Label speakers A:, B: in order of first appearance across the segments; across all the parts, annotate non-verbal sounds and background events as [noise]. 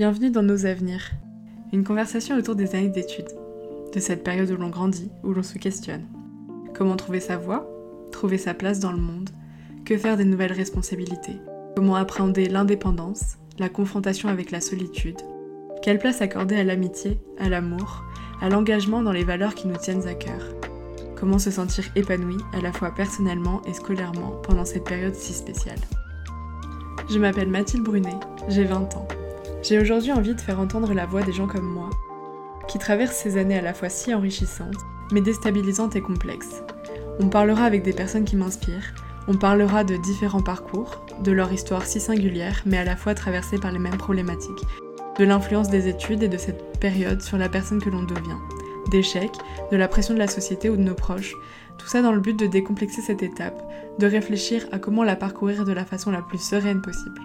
A: Bienvenue dans Nos Avenirs, une conversation autour des années d'études, de cette période où l'on grandit, où l'on se questionne. Comment trouver sa voie, trouver sa place dans le monde, que faire des nouvelles responsabilités, comment appréhender l'indépendance, la confrontation avec la solitude, quelle place accorder à l'amitié, à l'amour, à l'engagement dans les valeurs qui nous tiennent à cœur. Comment se sentir épanoui à la fois personnellement et scolairement pendant cette période si spéciale. Je m'appelle Mathilde Brunet, j'ai 20 ans. J'ai aujourd'hui envie de faire entendre la voix des gens comme moi, qui traversent ces années à la fois si enrichissantes, mais déstabilisantes et complexes. On parlera avec des personnes qui m'inspirent, on parlera de différents parcours, de leur histoire si singulière, mais à la fois traversée par les mêmes problématiques, de l'influence des études et de cette période sur la personne que l'on devient, d'échecs, de la pression de la société ou de nos proches, tout ça dans le but de décomplexer cette étape, de réfléchir à comment la parcourir de la façon la plus sereine possible.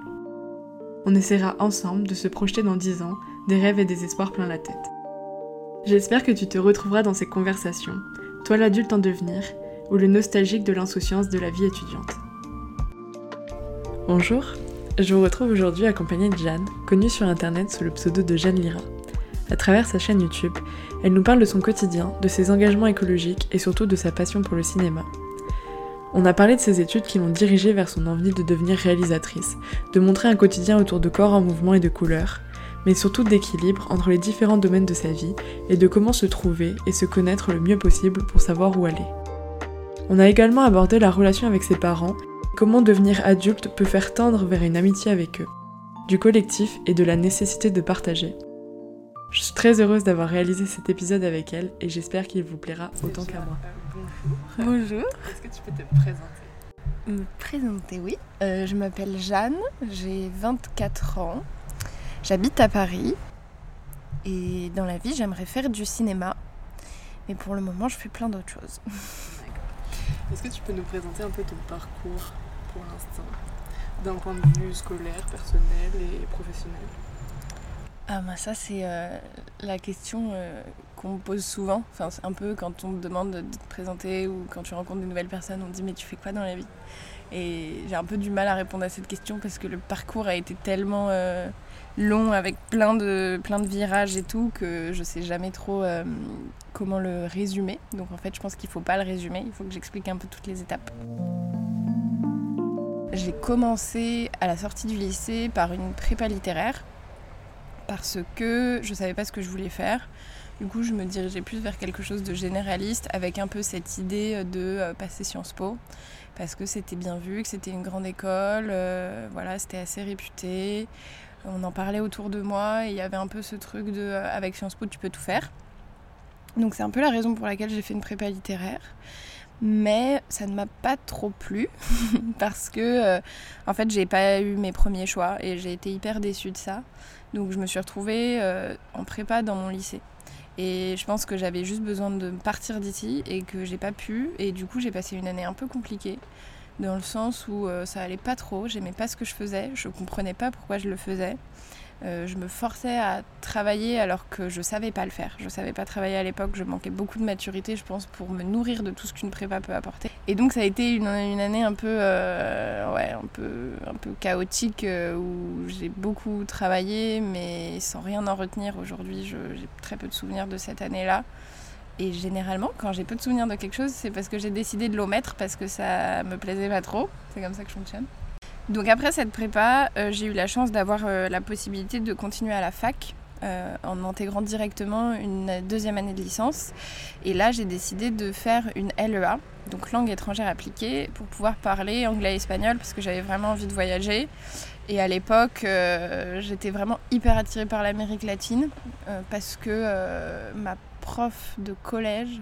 A: On essaiera ensemble de se projeter dans 10 ans, des rêves et des espoirs plein la tête. J'espère que tu te retrouveras dans ces conversations, toi l'adulte en devenir, ou le nostalgique de l'insouciance de la vie étudiante. Bonjour, je vous retrouve aujourd'hui accompagnée de Jeanne, connue sur internet sous le pseudo de Jeanne Lira. À travers sa chaîne YouTube, elle nous parle de son quotidien, de ses engagements écologiques et surtout de sa passion pour le cinéma. On a parlé de ses études qui l'ont dirigée vers son envie de devenir réalisatrice, de montrer un quotidien autour de corps en mouvement et de couleurs, mais surtout d'équilibre entre les différents domaines de sa vie et de comment se trouver et se connaître le mieux possible pour savoir où aller. On a également abordé la relation avec ses parents Comment devenir adulte peut faire tendre vers une amitié avec eux, du collectif et de la nécessité de partager. Je suis très heureuse d'avoir réalisé cet épisode avec elle et j'espère qu'il vous plaira autant qu'à moi.
B: Bonjour. Bonjour.
A: Est-ce que tu peux te présenter?
B: Me présenter, oui. Euh, je m'appelle Jeanne, j'ai 24 ans, j'habite à Paris et dans la vie j'aimerais faire du cinéma. Mais pour le moment je fais plein d'autres choses.
A: Est-ce que tu peux nous présenter un peu ton parcours pour l'instant, d'un point de vue scolaire, personnel et professionnel?
B: Ah bah ça c'est euh, la question euh, qu'on me pose souvent. Enfin un peu quand on me demande de te présenter ou quand tu rencontres des nouvelles personnes, on te dit mais tu fais quoi dans la vie? Et j'ai un peu du mal à répondre à cette question parce que le parcours a été tellement euh, long avec plein de, plein de virages et tout que je sais jamais trop comment le résumer. Donc en fait je pense qu'il faut pas le résumer, il faut que j'explique un peu toutes les étapes. J'ai commencé à la sortie du lycée par une prépa littéraire parce que je savais pas ce que je voulais faire. Du coup, je me dirigeais plus vers quelque chose de généraliste avec un peu cette idée de euh, passer Sciences Po parce que c'était bien vu, que c'était une grande école, euh, voilà, c'était assez réputé. On en parlait autour de moi et il y avait un peu ce truc de euh, avec Sciences Po tu peux tout faire. Donc c'est un peu la raison pour laquelle j'ai fait une prépa littéraire mais ça ne m'a pas trop plu [laughs] parce que euh, en fait j'ai pas eu mes premiers choix et j'ai été hyper déçue de ça donc je me suis retrouvée euh, en prépa dans mon lycée et je pense que j'avais juste besoin de partir d'ici et que j'ai pas pu. Et du coup j'ai passé une année un peu compliquée dans le sens où euh, ça allait pas trop j'aimais pas ce que je faisais je comprenais pas pourquoi je le faisais euh, je me forçais à travailler alors que je savais pas le faire. Je savais pas travailler à l'époque, je manquais beaucoup de maturité, je pense, pour me nourrir de tout ce qu'une prépa peut apporter. Et donc ça a été une, année un peu, euh, ouais, un peu, un peu chaotique euh, où j'ai beaucoup travaillé, mais sans rien en retenir. Aujourd'hui, j'ai très peu de souvenirs de cette année-là. Et généralement, quand j'ai peu de souvenirs de quelque chose, c'est parce que j'ai décidé de l'omettre parce que ça me plaisait pas trop. C'est comme ça que je fonctionne. Donc après cette prépa, euh, j'ai eu la chance d'avoir euh, la possibilité de continuer à la fac euh, en intégrant directement une deuxième année de licence. Et là, j'ai décidé de faire une LEA, donc langue étrangère appliquée, pour pouvoir parler anglais et espagnol parce que j'avais vraiment envie de voyager. Et à l'époque, j'étais vraiment hyper attirée par l'Amérique latine parce que ma prof de collège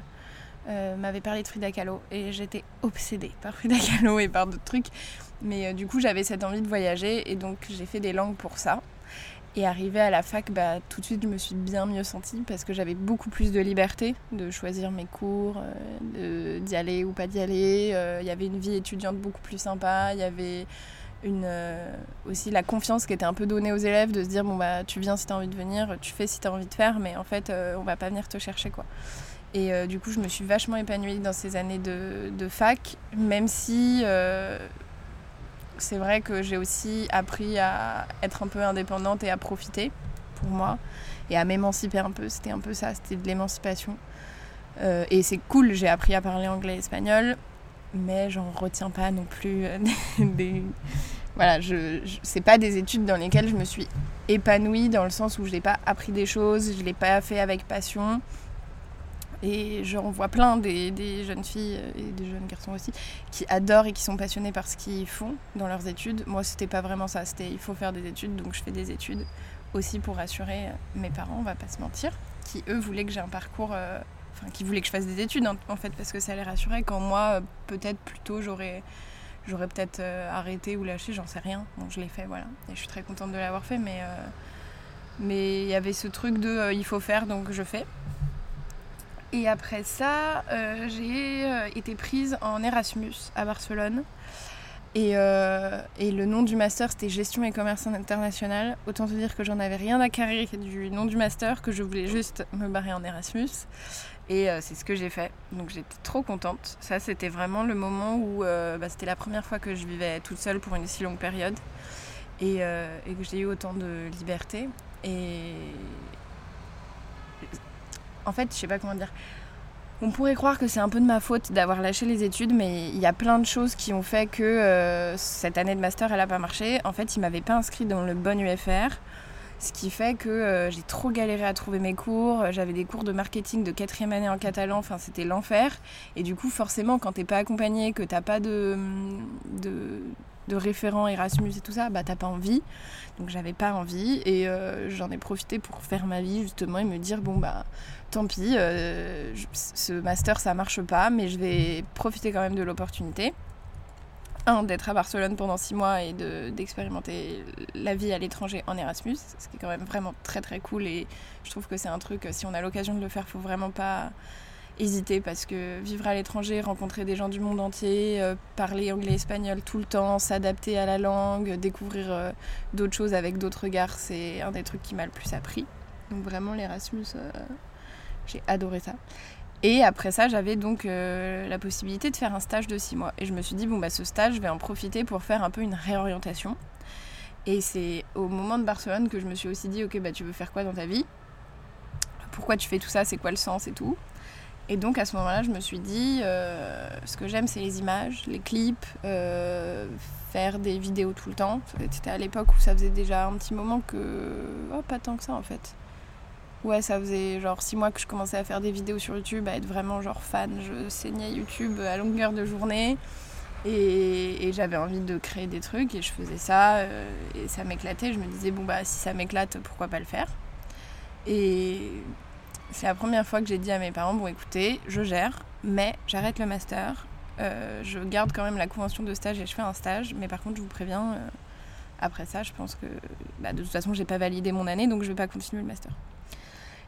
B: m'avait parlé de Frida Kahlo et j'étais obsédée par Frida Kahlo et par d'autres trucs. Mais euh, du coup, j'avais cette envie de voyager et donc j'ai fait des langues pour ça. Et arrivé à la fac, bah, tout de suite, je me suis bien mieux sentie parce que j'avais beaucoup plus de liberté de choisir mes cours, euh, d'y aller ou pas d'y aller. Euh, il y avait une vie étudiante beaucoup plus sympa. Il y avait aussi la confiance qui était un peu donnée aux élèves de se dire bon, bah, tu viens si tu as envie de venir, tu fais si tu as envie de faire, mais en fait, on va pas venir te chercher. quoi. Et du coup, je me suis vachement épanouie dans ces années de, fac, même si c'est vrai que j'ai aussi appris à être un peu indépendante et à profiter. pour moi et à m'émanciper un peu. C'était un peu ça, c'était de l'émancipation. Euh, et c'est cool, j'ai appris à parler anglais et espagnol, mais j'en retiens pas non plus [laughs] des. Voilà, je, je c'est pas des études dans lesquelles je me suis épanouie dans le sens où je n'ai pas appris des choses, je l'ai pas fait avec passion. Et j'en vois plein des, jeunes filles et des jeunes garçons aussi qui adorent et qui sont passionnés par ce qu'ils font dans leurs études. Moi, c'était pas vraiment ça. C'était il faut faire des études, donc je fais des études aussi pour rassurer mes parents, on va pas se mentir, qui eux voulaient que j'ai un parcours, euh, enfin qui voulaient que je fasse des études en fait parce que ça les rassurait. Quand moi, euh, peut-être plus tôt, j'aurais j'aurais peut-être euh, arrêté ou lâché, j'en sais rien. Donc je l'ai fait, voilà. Et je suis très contente de l'avoir fait, mais mais il y avait ce truc de il faut faire, donc je fais. Et après ça, euh, j'ai euh, été prise en Erasmus à Barcelone. Et, euh, et, le nom du master, c'était Gestion et Commerce International. Autant te dire que j'en avais rien à carrer du nom du master, que je voulais juste me barrer en Erasmus. Et c'est ce que j'ai fait. Donc j'étais trop contente. Ça, c'était vraiment le moment où bah, c'était la première fois que je vivais toute seule pour une si longue période. Et, et que j'ai eu autant de liberté. Et, en fait, je sais pas comment dire. On pourrait croire que c'est un peu de ma faute d'avoir lâché les études, mais il y a plein de choses qui ont fait que euh, cette année de master, elle n'a pas marché. En fait, ils m'avaient pas inscrit dans le bon UFR, ce qui fait que euh, j'ai trop galéré à trouver mes cours. J'avais des cours de marketing de quatrième année en catalan, enfin c'était l'enfer. Et du coup, forcément, quand t'es pas accompagné, que t'as pas de, de, de référent Erasmus et tout ça, bah t'as pas envie. Donc j'avais pas envie et euh, j'en ai profité pour faire ma vie justement et me dire bon bah tant pis, euh, ce master ça marche pas, mais je vais profiter quand même de l'opportunité. Un, d'être à Barcelone pendant six mois et d'expérimenter la vie à l'étranger en Erasmus, ce qui est quand même vraiment très très cool et je trouve que c'est un truc, si on a l'occasion de le faire, faut vraiment pas hésiter parce que vivre à l'étranger, rencontrer des gens du monde entier, euh, parler anglais, espagnol tout le temps, s'adapter à la langue, découvrir euh, d'autres choses avec d'autres regards, c'est un des trucs qui m'a le plus appris. Donc vraiment l'Erasmus, euh, j'ai adoré ça. Et après ça, j'avais donc la possibilité de faire un stage de six mois. Et je me suis dit, bon, bah ce stage, je vais en profiter pour faire un peu une réorientation. Et c'est au moment de Barcelone que je me suis aussi dit, ok, bah tu veux faire quoi dans ta vie? Pourquoi tu fais tout ça? C'est quoi le sens et tout? Et donc à ce moment-là, je me suis dit, euh, ce que j'aime, c'est les images, les clips, euh, faire des vidéos tout le temps. C'était à l'époque où ça faisait déjà un petit moment que... Oh, pas tant que ça en fait. Ouais, ça faisait genre six mois que je commençais à faire des vidéos sur YouTube, à être vraiment genre fan. Je saignais YouTube à longueur de journée. Et, j'avais envie de créer des trucs et je faisais ça euh, et ça m'éclatait. Je me disais, bon bah si ça m'éclate, pourquoi pas le faire? Et c'est la première fois que j'ai dit à mes parents bon écoutez, je gère, mais j'arrête le master. Euh, je garde quand même la convention de stage et je fais un stage, mais par contre je vous préviens, euh, après ça je pense que bah, de toute façon j'ai pas validé mon année donc je vais pas continuer le master.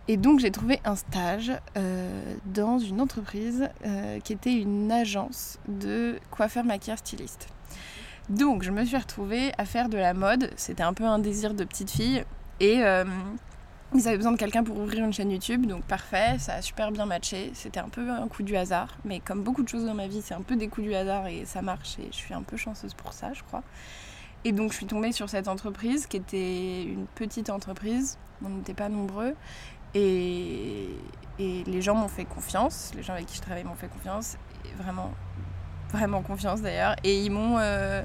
B: Et donc j'ai trouvé un stage euh, dans une entreprise qui était une agence de coiffeur maquilleur styliste. Donc je me suis retrouvée à faire de la mode, c'était un peu un désir de petite fille et ils avaient besoin de quelqu'un pour ouvrir une chaîne YouTube, donc parfait, ça a super bien matché. C'était un peu un coup du hasard, mais comme beaucoup de choses dans ma vie, c'est un peu des coups du hasard et ça marche et je suis un peu chanceuse pour ça, je crois. Et donc je suis tombée sur cette entreprise qui était une petite entreprise, on n'était pas nombreux, et, et les gens m'ont fait confiance, les gens avec qui je travaillais m'ont fait confiance, vraiment, vraiment confiance d'ailleurs, et ils m'ont... Euh,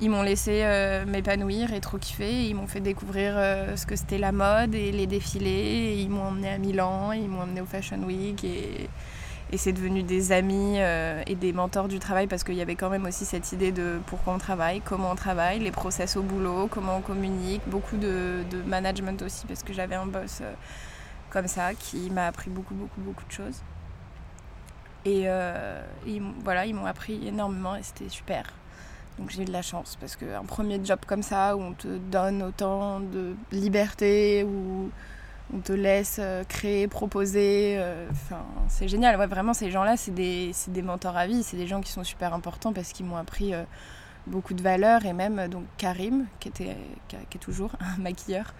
B: ils m'ont laissé euh, m'épanouir et trop kiffer. Ils m'ont fait découvrir euh, ce que c'était la mode et les défilés. ils m'ont emmené à Milan, ils m'ont emmené au Fashion Week et, c'est devenu des amis euh, et des mentors du travail parce qu'il y avait quand même aussi cette idée de pourquoi on travaille, comment on travaille, les process au boulot, comment on communique, beaucoup de, management aussi parce que j'avais un boss comme ça qui m'a appris beaucoup, beaucoup, beaucoup de choses. Et, et voilà, ils m'ont appris énormément et c'était super. Donc j'ai eu de la chance parce qu'un premier job comme ça où on te donne autant de liberté, où on te laisse euh, créer, proposer, euh, c'est génial. Ouais, vraiment ces gens-là, c'est des, des, mentors à vie, c'est des gens qui sont super importants parce qu'ils m'ont appris euh, beaucoup de valeurs et même donc Karim, qui, était, qui, est toujours [laughs] un maquilleur,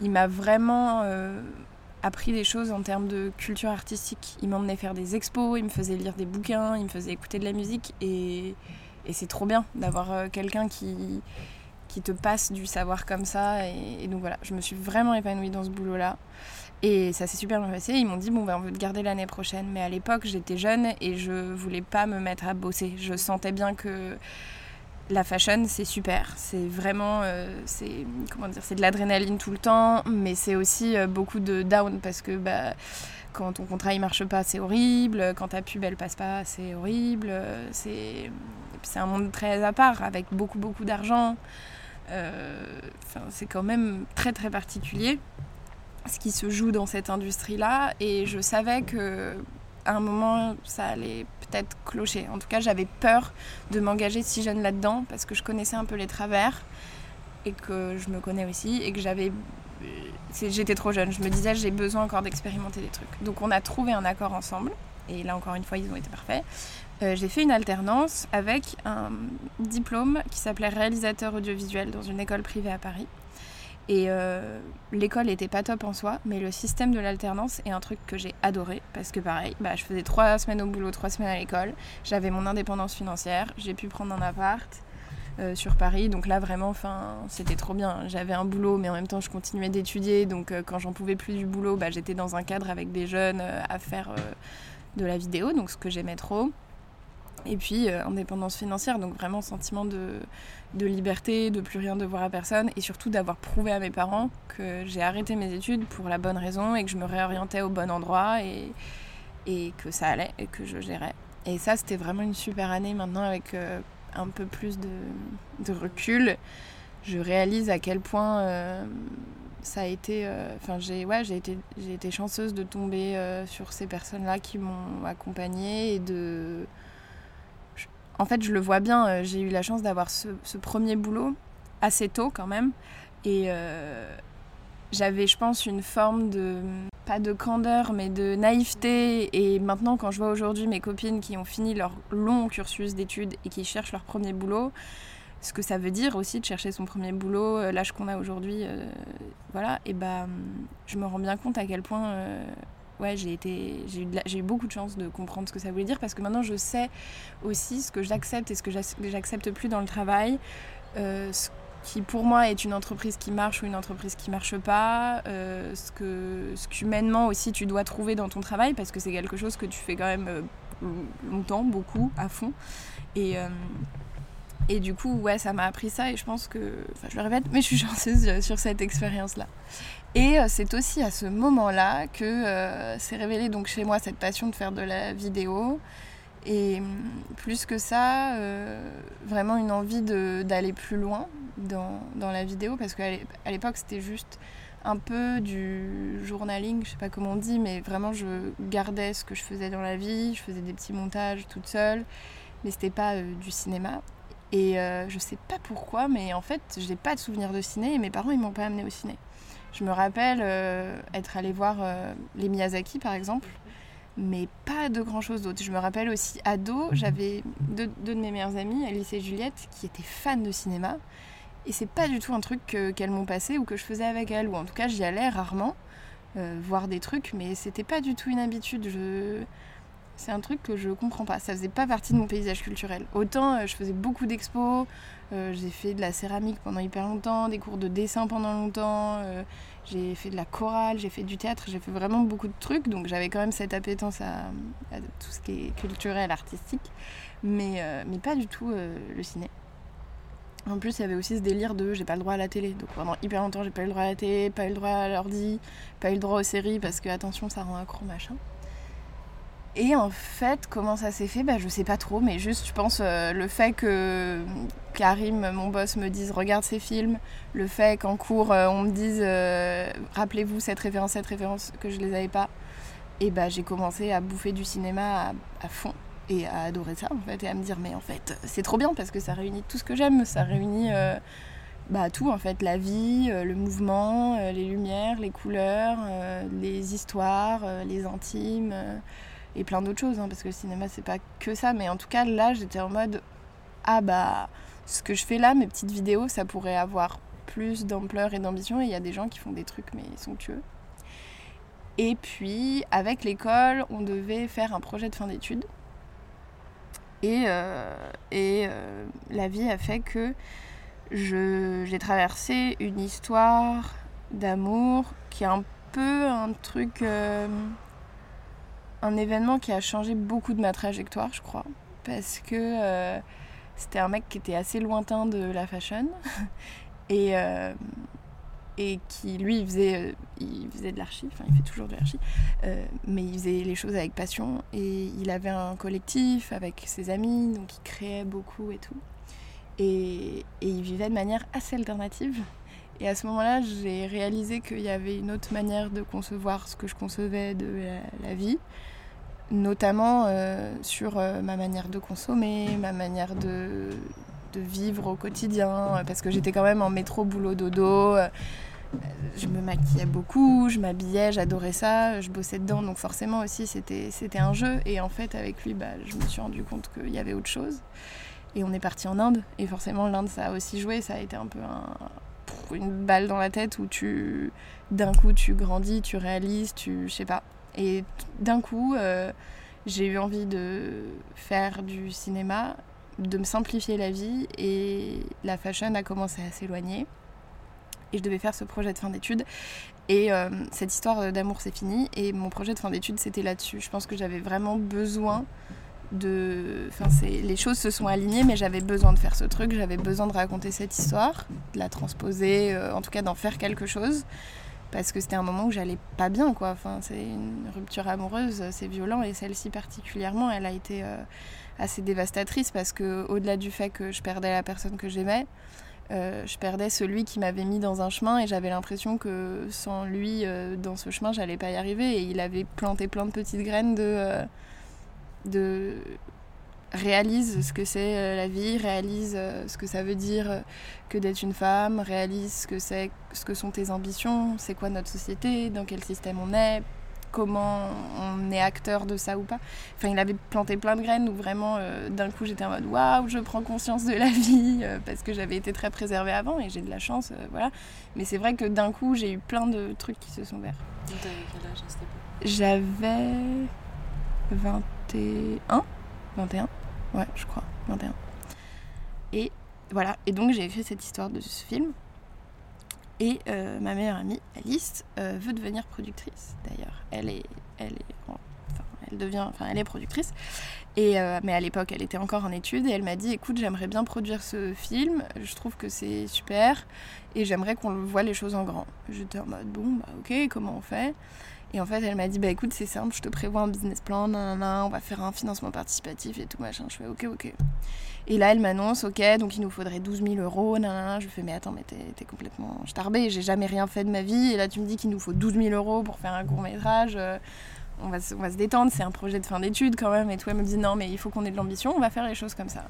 B: il m'a vraiment appris des choses en termes de culture artistique. Il m'emmenait faire des expos, il me faisait lire des bouquins, il me faisait écouter de la musique et, et c'est trop bien d'avoir euh, quelqu'un qui, qui te passe du savoir comme ça. Et, donc voilà, je me suis vraiment épanouie dans ce boulot-là. Et ça s'est super bien passé. Ils m'ont dit, bon, ben, on veut te garder l'année prochaine. Mais à l'époque, j'étais jeune et je voulais pas me mettre à bosser. Je sentais bien que la fashion, c'est super. C'est vraiment, euh, c'est comment dire, c'est de l'adrénaline tout le temps, mais c'est aussi euh, beaucoup de down parce que bah, quand ton contrat il marche pas, c'est horrible. Quand ta pub elle passe pas, c'est horrible. C'est, un monde très à part avec beaucoup beaucoup d'argent. Euh, c'est quand même très très particulier ce qui se joue dans cette industrie-là. Et je savais que à un moment, ça allait peut-être clocher. En tout cas, j'avais peur de m'engager si jeune là-dedans parce que je connaissais un peu les travers et que je me connais aussi et que j'avais j'étais trop jeune. Je me disais j'ai besoin encore d'expérimenter des trucs. Donc on a trouvé un accord ensemble et là encore une fois ils ont été parfaits. Euh, j'ai fait une alternance avec un diplôme qui s'appelait réalisateur audiovisuel dans une école privée à Paris. Et euh, l'école était pas top en soi, mais le système de l'alternance est un truc que j'ai adoré parce que pareil, bah, je faisais trois semaines au boulot, trois semaines à l'école, j'avais mon indépendance financière, j'ai pu prendre un appart euh, sur Paris, donc là vraiment, c'était trop bien. J'avais un boulot, mais en même temps je continuais d'étudier, donc quand j'en pouvais plus du boulot, bah, j'étais dans un cadre avec des jeunes à faire de la vidéo, donc ce que j'aimais trop. Et puis euh, indépendance financière, donc vraiment sentiment de, de, liberté, de plus rien devoir à personne, et surtout d'avoir prouvé à mes parents que j'ai arrêté mes études pour la bonne raison et que je me réorientais au bon endroit et, et que ça allait et que je gérais. Et ça, c'était vraiment une super année maintenant avec euh, un peu plus de, recul. Je réalise à quel point euh, ça a été. Enfin, j'ai ouais, été, été chanceuse de tomber sur ces personnes-là qui m'ont accompagnée et de en fait, je le vois bien, euh, j'ai eu la chance d'avoir ce, premier boulot assez tôt quand même. Et euh, j'avais, je pense, une forme de, pas de candeur, mais de naïveté. Et maintenant, quand je vois aujourd'hui mes copines qui ont fini leur long cursus d'études et qui cherchent leur premier boulot, ce que ça veut dire aussi de chercher son premier boulot, euh, l'âge qu'on a aujourd'hui, voilà, et ben, je me rends bien compte à quel point ouais, j'ai eu, beaucoup de chance de comprendre ce que ça voulait dire parce que maintenant je sais aussi ce que j'accepte et ce que j'accepte plus dans le travail. Euh, qui pour moi est une entreprise qui marche ou une entreprise qui marche pas, euh, ce que ce qu'humainement aussi tu dois trouver dans ton travail parce que c'est quelque chose que tu fais quand même euh, longtemps, beaucoup, à fond. Et, et du coup, ouais, ça m'a appris ça et je pense que, enfin je le répète, mais je suis chanceuse sur cette expérience-là. Et euh, c'est aussi à ce moment-là que euh, s'est révélée donc chez moi cette passion de faire de la vidéo. Et hum, plus que ça, euh, vraiment une envie d'aller plus loin dans, dans, la vidéo, parce qu'à l'époque c'était juste un peu du journaling, je sais pas comment on dit, mais vraiment je gardais ce que je faisais dans la vie, je faisais des petits montages toute seule, mais c'était pas du cinéma. Et je sais pas pourquoi, mais en fait j'ai pas de souvenir de ciné et mes parents ils m'ont pas amené au ciné. Je me rappelle euh, être allée voir euh, les Miyazaki par exemple, mais pas de grand chose d'autre. Je me rappelle aussi ado, j'avais deux, de mes meilleures amies, Alice et Juliette, qui étaient fans de cinéma. Et c'est pas du tout un truc qu'elles m'ont passé ou que je faisais avec elles, ou en tout cas j'y allais rarement euh, voir des trucs, mais c'était pas du tout une habitude. Je... C'est un truc que je comprends pas. Ça faisait pas partie de mon paysage culturel. Autant je faisais beaucoup d'expos, euh, j'ai fait de la céramique pendant hyper longtemps, des cours de dessin pendant longtemps, euh, j'ai fait de la chorale, j'ai fait du théâtre, j'ai fait vraiment beaucoup de trucs, donc j'avais quand même cette appétence à, tout ce qui est culturel, artistique, mais, euh, mais pas du tout le ciné. En plus, il y avait aussi ce délire de j'ai pas le droit à la télé. Donc pendant hyper longtemps, j'ai pas eu le droit à la télé, pas eu le droit à l'ordi, pas eu le droit aux séries parce que attention, ça rend accro machin. Et en fait, comment ça s'est fait? Bah, Je sais pas trop, mais juste, je pense, euh, le fait que Karim, mon boss, me dise regarde ces films, le fait qu'en cours, euh, on me dise euh, rappelez-vous cette référence, cette référence, que je les avais pas, et bah, j'ai commencé à bouffer du cinéma à, fond et à adorer ça, en fait, et à me dire mais en fait, c'est trop bien parce que ça réunit tout ce que j'aime, ça réunit. bah, tout en fait, la vie, le mouvement, les lumières, les couleurs, les histoires, les intimes et plein d'autres choses, hein, parce que le cinéma c'est pas que ça, mais en tout cas là j'étais en mode ah bah ce que je fais là, mes petites vidéos, ça pourrait avoir plus d'ampleur et d'ambition, et il y a des gens qui font des trucs mais somptueux. Et puis avec l'école, on devait faire un projet de fin d'études. Et, euh, et euh, la vie a fait que j'ai traversé une histoire d'amour qui est un peu un truc, euh, un événement qui a changé beaucoup de ma trajectoire, je crois. Parce que euh, c'était un mec qui était assez lointain de la fashion [laughs] et, euh, et qui, lui, il faisait, il faisait de l'archi, enfin, il fait toujours de l'archi, mais il faisait les choses avec passion et il avait un collectif avec ses amis, donc il créait beaucoup et tout. Et, et il vivait de manière assez alternative. Et à ce moment-là, j'ai réalisé qu'il y avait une autre manière de concevoir ce que je concevais de la, vie, notamment euh, sur euh, ma manière de consommer, ma manière de, vivre au quotidien, parce que j'étais quand même en métro, boulot, dodo. Euh, je me maquillais beaucoup, je m'habillais, j'adorais ça, je bossais dedans, donc forcément aussi c'était, un jeu. Et en fait, avec lui, bah, je me suis rendu compte qu'il y avait autre chose. Et on est parti en Inde, et forcément l'Inde ça a aussi joué, ça a été un peu un, une balle dans la tête où tu d'un coup tu grandis, tu réalises, tu je sais pas. Et d'un coup, euh, j'ai eu envie de faire du cinéma, de me simplifier la vie et la fashion a commencé à s'éloigner. Et je devais faire ce projet de fin d'études. Et euh, cette histoire d'amour, c'est fini. Et mon projet de fin d'études, c'était là-dessus. Je pense que j'avais vraiment besoin de. Enfin, les choses se sont alignées, mais j'avais besoin de faire ce truc, j'avais besoin de raconter cette histoire, de la transposer, euh, en tout cas d'en faire quelque chose. Parce que c'était un moment où j'allais pas bien, quoi. C'est une rupture amoureuse, c'est violent, et celle-ci particulièrement, elle a été euh, assez dévastatrice parce que, au-delà du fait que je perdais la personne que j'aimais, euh, je perdais celui qui m'avait mis dans un chemin et j'avais l'impression que sans lui dans ce chemin, j'allais pas y arriver. Et il avait planté plein de petites graines de réalise ce que c'est euh, la vie, réalise euh, ce que ça veut dire euh, que d'être une femme, réalise ce que c'est, ce que sont tes ambitions, c'est quoi notre société, dans quel système on est, comment on est acteur de ça ou pas. Enfin, il avait planté plein de graines où vraiment, d'un coup, j'étais en mode waouh, je prends conscience de la [laughs] vie parce que j'avais été très préservée avant et j'ai de la chance, voilà. Mais c'est vrai que d'un coup, j'ai eu plein de trucs qui se sont verts. J'avais 21 21 Ouais, je crois, 21. Et voilà, et donc j'ai écrit cette histoire de ce film. Et euh, ma meilleure amie, Alice, euh, veut devenir productrice d'ailleurs. Elle est, elle est, devient, enfin, elle est productrice. Et euh, mais à l'époque, elle était encore en études et elle m'a dit, écoute, j'aimerais bien produire ce film. Je trouve que c'est super et j'aimerais qu'on voit les choses en grand. J'étais en mode, bon, bah ok, comment on fait? Et en fait, elle m'a dit Bah écoute, c'est simple, je te prévois un business plan, on va faire un financement participatif et tout machin. Je fais Ok, ok. Et là, elle m'annonce Ok, donc il nous faudrait 12 000 euros, nanana. Je fais Mais attends, mais t'es complètement starbé, j'ai jamais rien fait de ma vie. Et là, tu me dis qu'il nous faut 12 000 euros pour faire un court métrage. Euh, on va, on va se détendre, c'est un projet de fin d'études quand même. Et tout, elle me dit Non, mais il faut qu'on ait de l'ambition, on va faire les choses comme ça.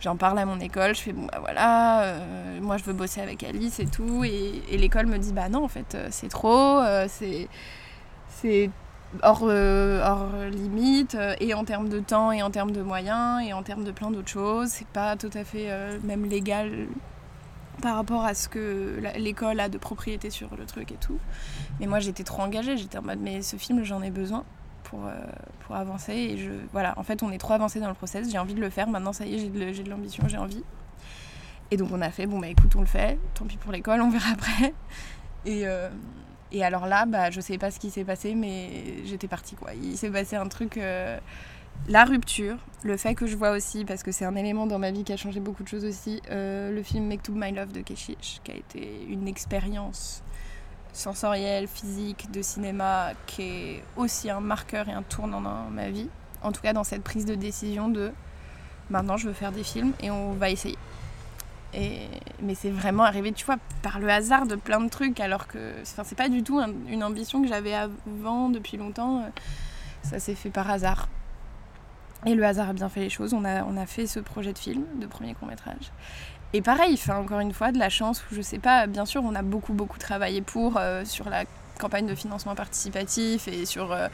B: J'en parle à mon école, je fais bon bah voilà, euh, moi je veux bosser avec Alice et tout, et, et l'école me dit bah non en fait euh, c'est trop, c'est c'est hors, euh, hors limite, euh, et en termes de temps, et en termes de moyens, et en termes de plein d'autres choses. C'est pas tout à fait euh, même légal par rapport à ce que l'école a de propriété sur le truc et tout. Mais moi j'étais trop engagée, j'étais en mode mais ce film j'en ai besoin pour, pour avancer. Et je, voilà, en fait on est trop avancé dans le process, j'ai envie de le faire, maintenant ça y est, j'ai de l'ambition, j'ai envie. Et donc on a fait, bon bah écoute on le fait, tant pis pour l'école, on verra [laughs] après. Et, et alors là, bah, je sais pas ce qui s'est passé, mais j'étais partie quoi. Il s'est passé un truc. Euh, la rupture, le fait que je vois aussi, parce que c'est un élément dans ma vie qui a changé beaucoup de choses aussi, euh, le film Make to My Love de Keshish, qui a été une expérience sensorielle, physique, de cinéma, qui est aussi un marqueur et un tournant dans ma vie. En tout cas, dans cette prise de décision de maintenant je veux faire des films et on va essayer mais c'est vraiment arrivé, tu vois, par le hasard de plein de trucs, alors que enfin, c'est pas du tout une ambition que j'avais avant depuis longtemps. Ça s'est fait par hasard. Et le hasard a bien fait les choses. On a, on a fait ce projet de film, de premier court métrage. Et pareil, fait encore une fois de la chance où je sais pas, bien sûr, on a beaucoup beaucoup travaillé pour euh, sur la campagne de financement participatif et sur euh,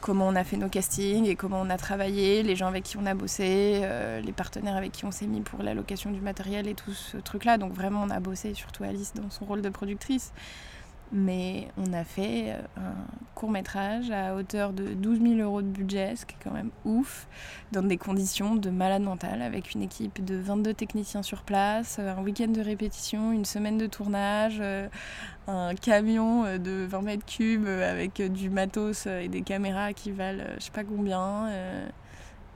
B: comment on a fait nos castings et comment on a travaillé, les gens avec qui on a bossé, euh, les partenaires avec qui on s'est mis pour l'allocation du matériel et tout ce truc-là. Donc vraiment, on a bossé, surtout Alice dans son rôle de productrice. Mais on a fait euh, un court métrage à hauteur de 12 000 euros de budget, ce qui est quand même ouf, dans des conditions de malade mental, avec une équipe de 22 techniciens sur place, un week-end de répétition, une semaine de tournage, un camion euh, de 20 mètres cubes avec du matos et des caméras qui valent je sais pas combien.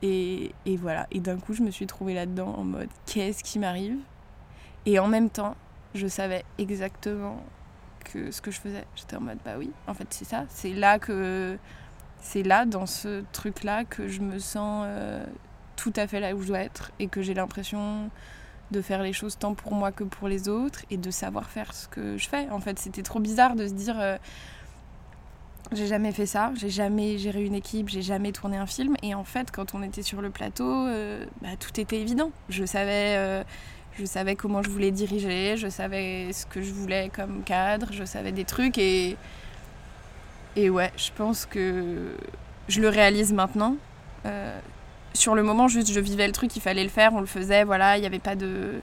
B: Et, et voilà, et d'un coup je me suis trouvée là-dedans en mode qu'est-ce qui m'arrive? Et en même temps, je savais exactement que ce que je faisais. J'étais en mode, bah oui, en fait, c'est ça. C'est là que. C'est là, dans ce truc-là, que je me sens euh, tout à fait là où je dois être et que j'ai l'impression de faire les choses tant pour moi que pour les autres et de savoir faire ce que je fais. En fait, c'était trop bizarre de se dire. Euh, j'ai jamais fait ça, j'ai jamais géré une équipe, j'ai jamais tourné un film. Et en fait, quand on était sur le plateau, euh, bah, tout était évident. Je savais, je savais comment je voulais diriger, je savais ce que je voulais comme cadre, je savais des trucs et. Et ouais, je pense que je le réalise maintenant. Sur le moment, juste, je vivais le truc, il fallait le faire, on le faisait, voilà, il n'y avait pas de.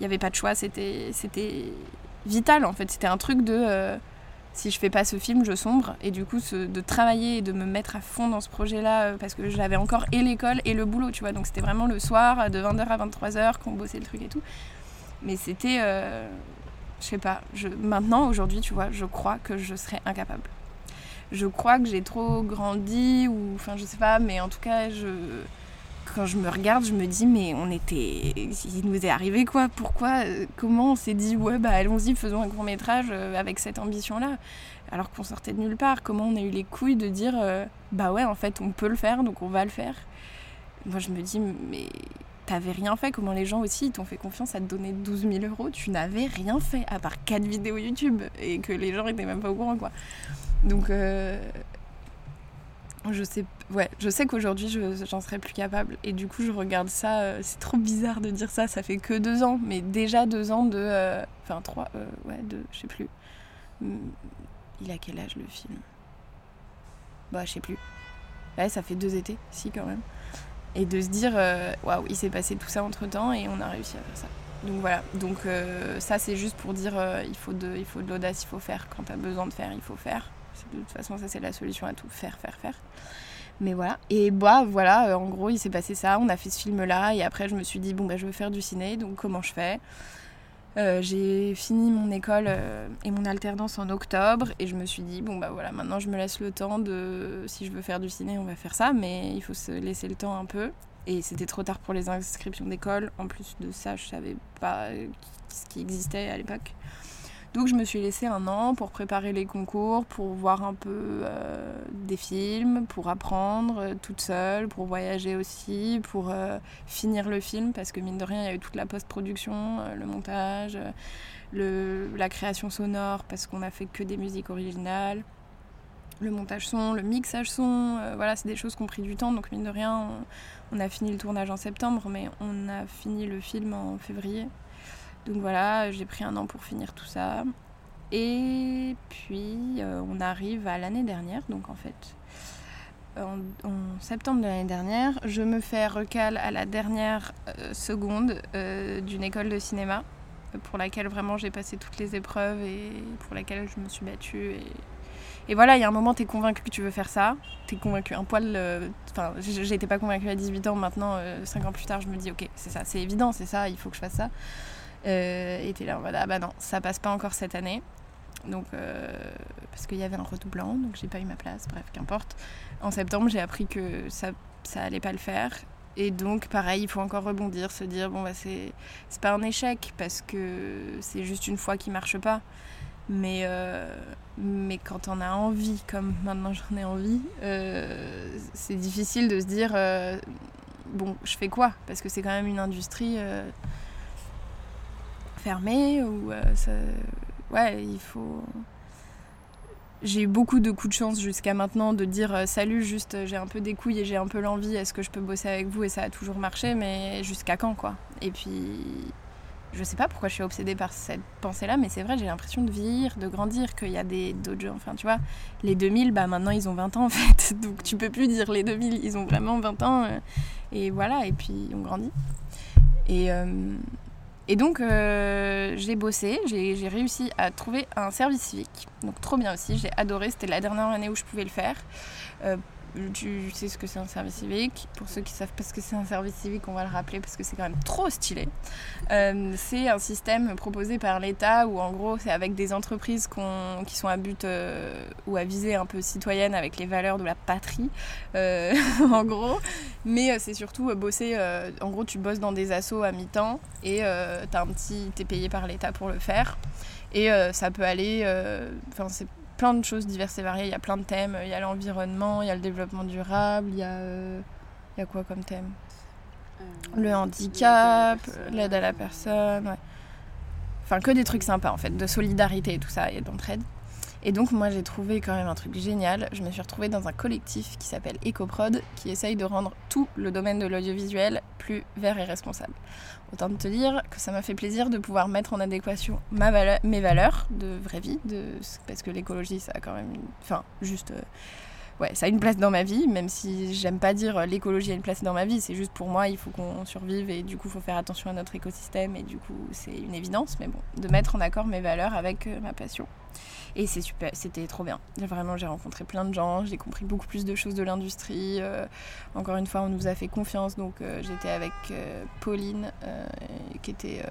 B: Il avait pas de choix, c'était, c'était vital en fait. C'était un truc de. Euh, si je fais pas ce film, je sombre. Et du coup, de travailler et de me mettre à fond dans ce projet-là, euh, parce que j'avais encore et l'école et le boulot, tu vois. Donc c'était vraiment le soir, de 20h à 23h, qu'on bossait le truc et tout. Mais c'était. Euh, je sais pas. Je, maintenant, aujourd'hui, tu vois, je crois que je serais incapable. Je crois que j'ai trop grandi, ou. Enfin, je sais pas, mais en tout cas, je quand je me regarde, je me dis, mais on était. Il nous est arrivé quoi? Pourquoi euh, Comment on s'est dit, ouais, bah allons-y, faisons un court métrage euh, avec cette ambition-là? Alors qu'on sortait de nulle part. Comment on a eu les couilles de dire, euh, bah ouais, en fait, on peut le faire, donc on va le faire? Moi, je me dis, mais t'avais rien fait. Comment les gens aussi t'ont fait confiance à te donner 12 000 euros? Tu n'avais rien fait, à part 4 vidéos YouTube, et que les gens étaient même pas au courant, quoi. Donc. Je sais, ouais, je sais qu'aujourd'hui, j'en serais plus capable. Et du coup, je regarde ça. Euh, c'est trop bizarre de dire ça. Ça fait que deux ans, mais déjà deux ans de. Euh, enfin, trois. Euh, ouais, deux, je sais plus. Hmm, il a quel âge le film? Bah, je sais plus. Ouais, ça fait deux étés, si, quand même. Et de se dire, waouh, il s'est passé tout ça entre temps et on a réussi à faire ça. Donc voilà, donc ça c'est juste pour dire il faut de, l'audace, il faut faire. Quand tu as besoin de faire, il faut faire. De toute façon, ça c'est la solution à tout. Faire, faire, faire. Mais voilà. Et bah voilà, euh, en gros, il s'est passé ça. On a fait ce film-là. Et après, je me suis dit, bon, bah, je veux faire du ciné. Donc, comment je fais? Euh, J'ai fini mon école euh, et mon alternance en octobre. Et je me suis dit, bon, bah voilà, maintenant, je me laisse le temps de. Si je veux faire du ciné, on va faire ça. Mais il faut se laisser le temps un peu. Et c'était trop tard pour les inscriptions d'école. En plus de ça, je savais pas ce qui existait à l'époque. Donc je me suis laissée un an pour préparer les concours, pour voir un peu euh, des films, pour apprendre euh, toute seule, pour voyager aussi, pour euh, finir le film, parce que mine de rien, il y a eu toute la post-production, le montage, la création sonore, parce qu'on a fait que des musiques originales, le montage son, le mixage son, voilà, c'est des choses qui ont pris du temps, donc mine de rien, on a fini le tournage en septembre, mais on a fini le film en février. Donc voilà, j'ai pris un an pour finir tout ça. Et puis euh, on arrive à l'année dernière, donc en fait en, septembre de l'année dernière, je me fais recal à la dernière euh, seconde euh, d'une école de cinéma pour laquelle vraiment j'ai passé toutes les épreuves et pour laquelle je me suis battue. Et, et voilà, il y a un moment, tu es convaincu que tu veux faire ça. Tu es convaincu un poil. Enfin, j'étais pas convaincue à 18 ans, maintenant, 5 ans plus tard, je me dis, ok, c'est ça, c'est évident, c'est ça, il faut que je fasse ça. Euh, et là en mode ah bah non, ça passe pas encore cette année. Donc, euh, parce qu'il y avait un redoublant, donc j'ai pas eu ma place, bref, qu'importe. En septembre, j'ai appris que ça, ça allait pas le faire. Et donc, pareil, il faut encore rebondir, se dire, bon, bah, c'est, pas un échec, parce que c'est juste une fois qui marche pas. Mais, euh, mais quand on a envie, comme maintenant j'en ai envie, c'est difficile de se dire, bon, je fais quoi? Parce que c'est quand même une industrie fermé ou euh, ça... ouais il faut j'ai eu beaucoup de coups de chance jusqu'à maintenant de dire euh, salut juste euh, j'ai un peu des couilles et j'ai un peu l'envie est-ce que je peux bosser avec vous? Et ça a toujours marché mais jusqu'à quand quoi? Et puis je sais pas pourquoi je suis obsédée par cette pensée là mais c'est vrai j'ai l'impression de vieillir de grandir qu'il y a des d'autres gens enfin tu vois les 2000 bah maintenant ils ont 20 ans en fait. [laughs] Donc tu peux plus dire les 2000 ils ont vraiment 20 ans et voilà et puis on grandit. Et Et donc, euh, j'ai bossé, j'ai réussi à trouver un service civique. Donc, trop bien aussi, j'ai adoré. C'était la dernière année où je pouvais le faire. Euh, tu sais ce que c'est un service civique. Pour ceux qui savent pas ce que c'est un service civique, on va le rappeler parce que c'est quand même trop stylé. Euh, c'est un système proposé par l'État où en gros c'est avec des entreprises qui sont à but euh, ou à visée un peu citoyenne avec les valeurs de la patrie, euh, [laughs] en gros. Mais c'est surtout bosser. en gros, tu bosses dans des assos à mi-temps et t'as un petit, t'es payé par l'État pour le faire. Et ça peut aller. Enfin, c'est plein de choses diverses et variées. Il y a plein de thèmes. Il y a l'environnement, il y a le développement durable, il y a, euh, il y a quoi comme thème? Euh, Le handicap, l'aide à la personne. Enfin, que des trucs sympas en fait, de solidarité et tout ça, et d'entraide. Et donc moi j'ai trouvé quand même un truc génial. Je me suis retrouvée dans un collectif qui s'appelle EcoProd, qui essaye de rendre tout le domaine de l'audiovisuel plus vert et responsable. Autant te dire que ça m'a fait plaisir de pouvoir mettre en adéquation mes valeurs de vraie vie, parce que l'écologie ça a quand même... Enfin, juste... Euh, ouais, ça a une place dans ma vie, même si j'aime pas dire euh, l'écologie a une place dans ma vie, c'est juste pour moi, il faut qu'on survive et du coup, il faut faire attention à notre écosystème et du coup, c'est une évidence, mais bon, de mettre en accord mes valeurs avec euh, ma passion. Et c'était trop bien. Vraiment, j'ai rencontré plein de gens, j'ai compris beaucoup plus de choses de l'industrie. Euh, encore une fois, on nous a fait confiance, donc j'étais avec Pauline, qui était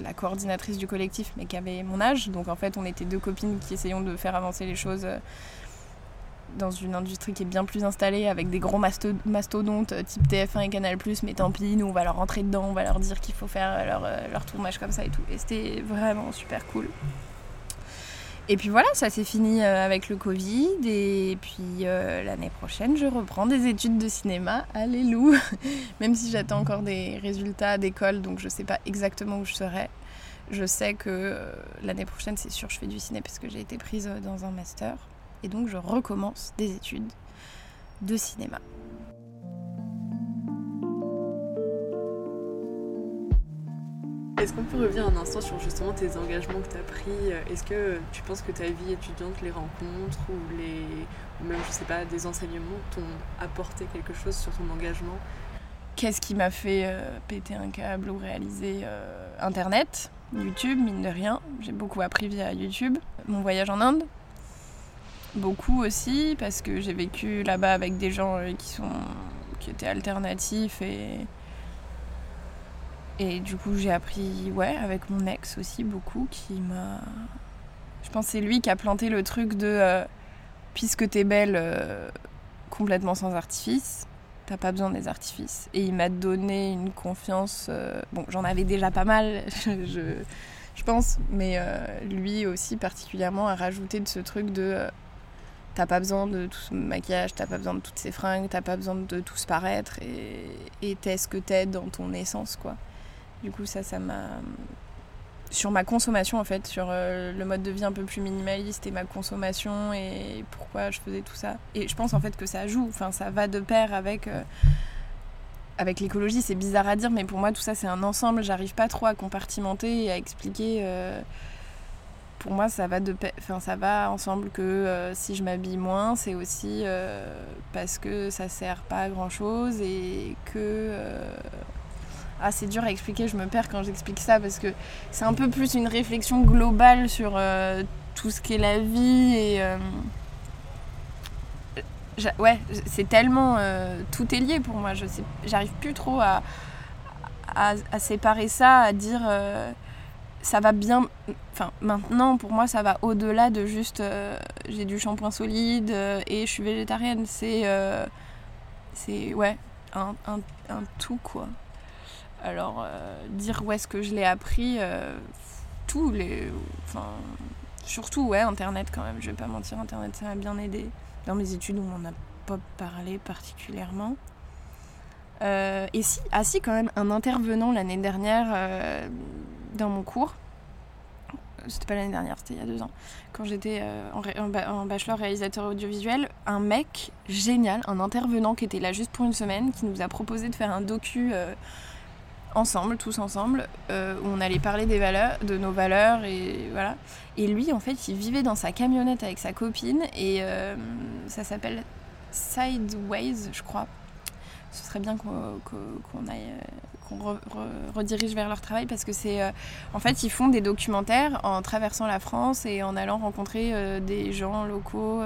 B: la coordinatrice du collectif, mais qui avait mon âge. Donc en fait, on était deux copines qui essayions de faire avancer les choses dans une industrie qui est bien plus installée avec des gros mastodontes euh, type TF1 et Canal+, mais tant pis, nous on va leur rentrer dedans, on va leur dire qu'il faut faire leur, euh, leur tournage comme ça et tout. Et c'était vraiment super cool. Et puis voilà, ça s'est fini euh, avec le Covid. Et puis l'année prochaine, je reprends des études de cinéma. Alléluia [laughs] Même si j'attends encore des résultats d'école, donc je sais pas exactement où je serai. Je sais que l'année prochaine, c'est sûr, je fais du ciné parce que j'ai été prise dans un master et donc je recommence des études de cinéma.
A: Est-ce qu'on peut revenir un instant sur justement tes engagements que tu as pris Est-ce que tu penses que ta vie étudiante, les rencontres ou, les, ou même, je sais pas, des enseignements t'ont apporté quelque chose sur ton engagement?
B: Qu'est-ce qui m'a fait euh, péter un câble ou réaliser euh, Internet YouTube, mine de rien. J'ai beaucoup appris via YouTube. Mon voyage en Inde, beaucoup aussi parce que j'ai vécu là-bas avec des gens euh, qui qui étaient alternatifs et et du coup j'ai appris ouais avec mon ex aussi beaucoup qui m'a je pense c'est lui qui a planté le truc de euh, puisque t'es belle euh, complètement sans artifice t'as pas besoin des artifices et il m'a donné une confiance bon j'en avais déjà pas mal [laughs] je, je pense mais lui aussi particulièrement a rajouté de ce truc de T'as pas besoin de tout ce maquillage, t'as pas besoin de toutes ces fringues, t'as pas besoin de tous paraître et t'es ce que t'es dans ton essence, quoi. Du coup, ça, ça m'a. Sur ma consommation, en fait, sur euh, le mode de vie un peu plus minimaliste et ma consommation et pourquoi je faisais tout ça. Et je pense, en fait, que ça joue, enfin, ça va de pair avec. Euh, avec l'écologie, c'est bizarre à dire, mais pour moi, tout ça, c'est un ensemble. J'arrive pas trop à compartimenter et à expliquer. Euh, pour moi, ça va, de enfin, ça va ensemble que si je m'habille moins, c'est aussi parce que ça sert pas à grand chose et que. Ah, c'est dur à expliquer, je me perds quand j'explique ça parce que c'est un peu plus une réflexion globale sur tout ce qu'est la vie et. ouais, c'est tellement. tout est lié pour moi, je j'arrive plus trop à, à, séparer ça, à dire ça va bien. Enfin, maintenant, pour moi, ça va au-delà de juste euh, j'ai du shampoing solide euh, et je suis végétarienne. C'est. Euh, c'est. Ouais, un, un, tout, quoi. Alors, dire où est-ce que je l'ai appris, tout, les. Enfin. Surtout, ouais, Internet quand même. Je vais pas mentir, Internet, ça m'a bien aidé. Dans mes études, on m'en a pas parlé particulièrement. et si, ah si, quand même, un intervenant l'année dernière dans mon cours. C'était pas l'année dernière, c'était il y a deux ans. Quand j'étais euh, en, bachelor réalisateur audiovisuel, un mec génial, un intervenant qui était là juste pour une semaine, qui nous a proposé de faire un docu euh, ensemble, tous ensemble, euh, où on allait parler des valeurs, de nos valeurs et voilà. Et lui, en fait, il vivait dans sa camionnette avec sa copine et ça s'appelle Sideways, je crois. Ce serait bien qu'on qu'on redirige vers leur travail parce que c'est en fait ils font des documentaires en traversant la France et en allant rencontrer des gens locaux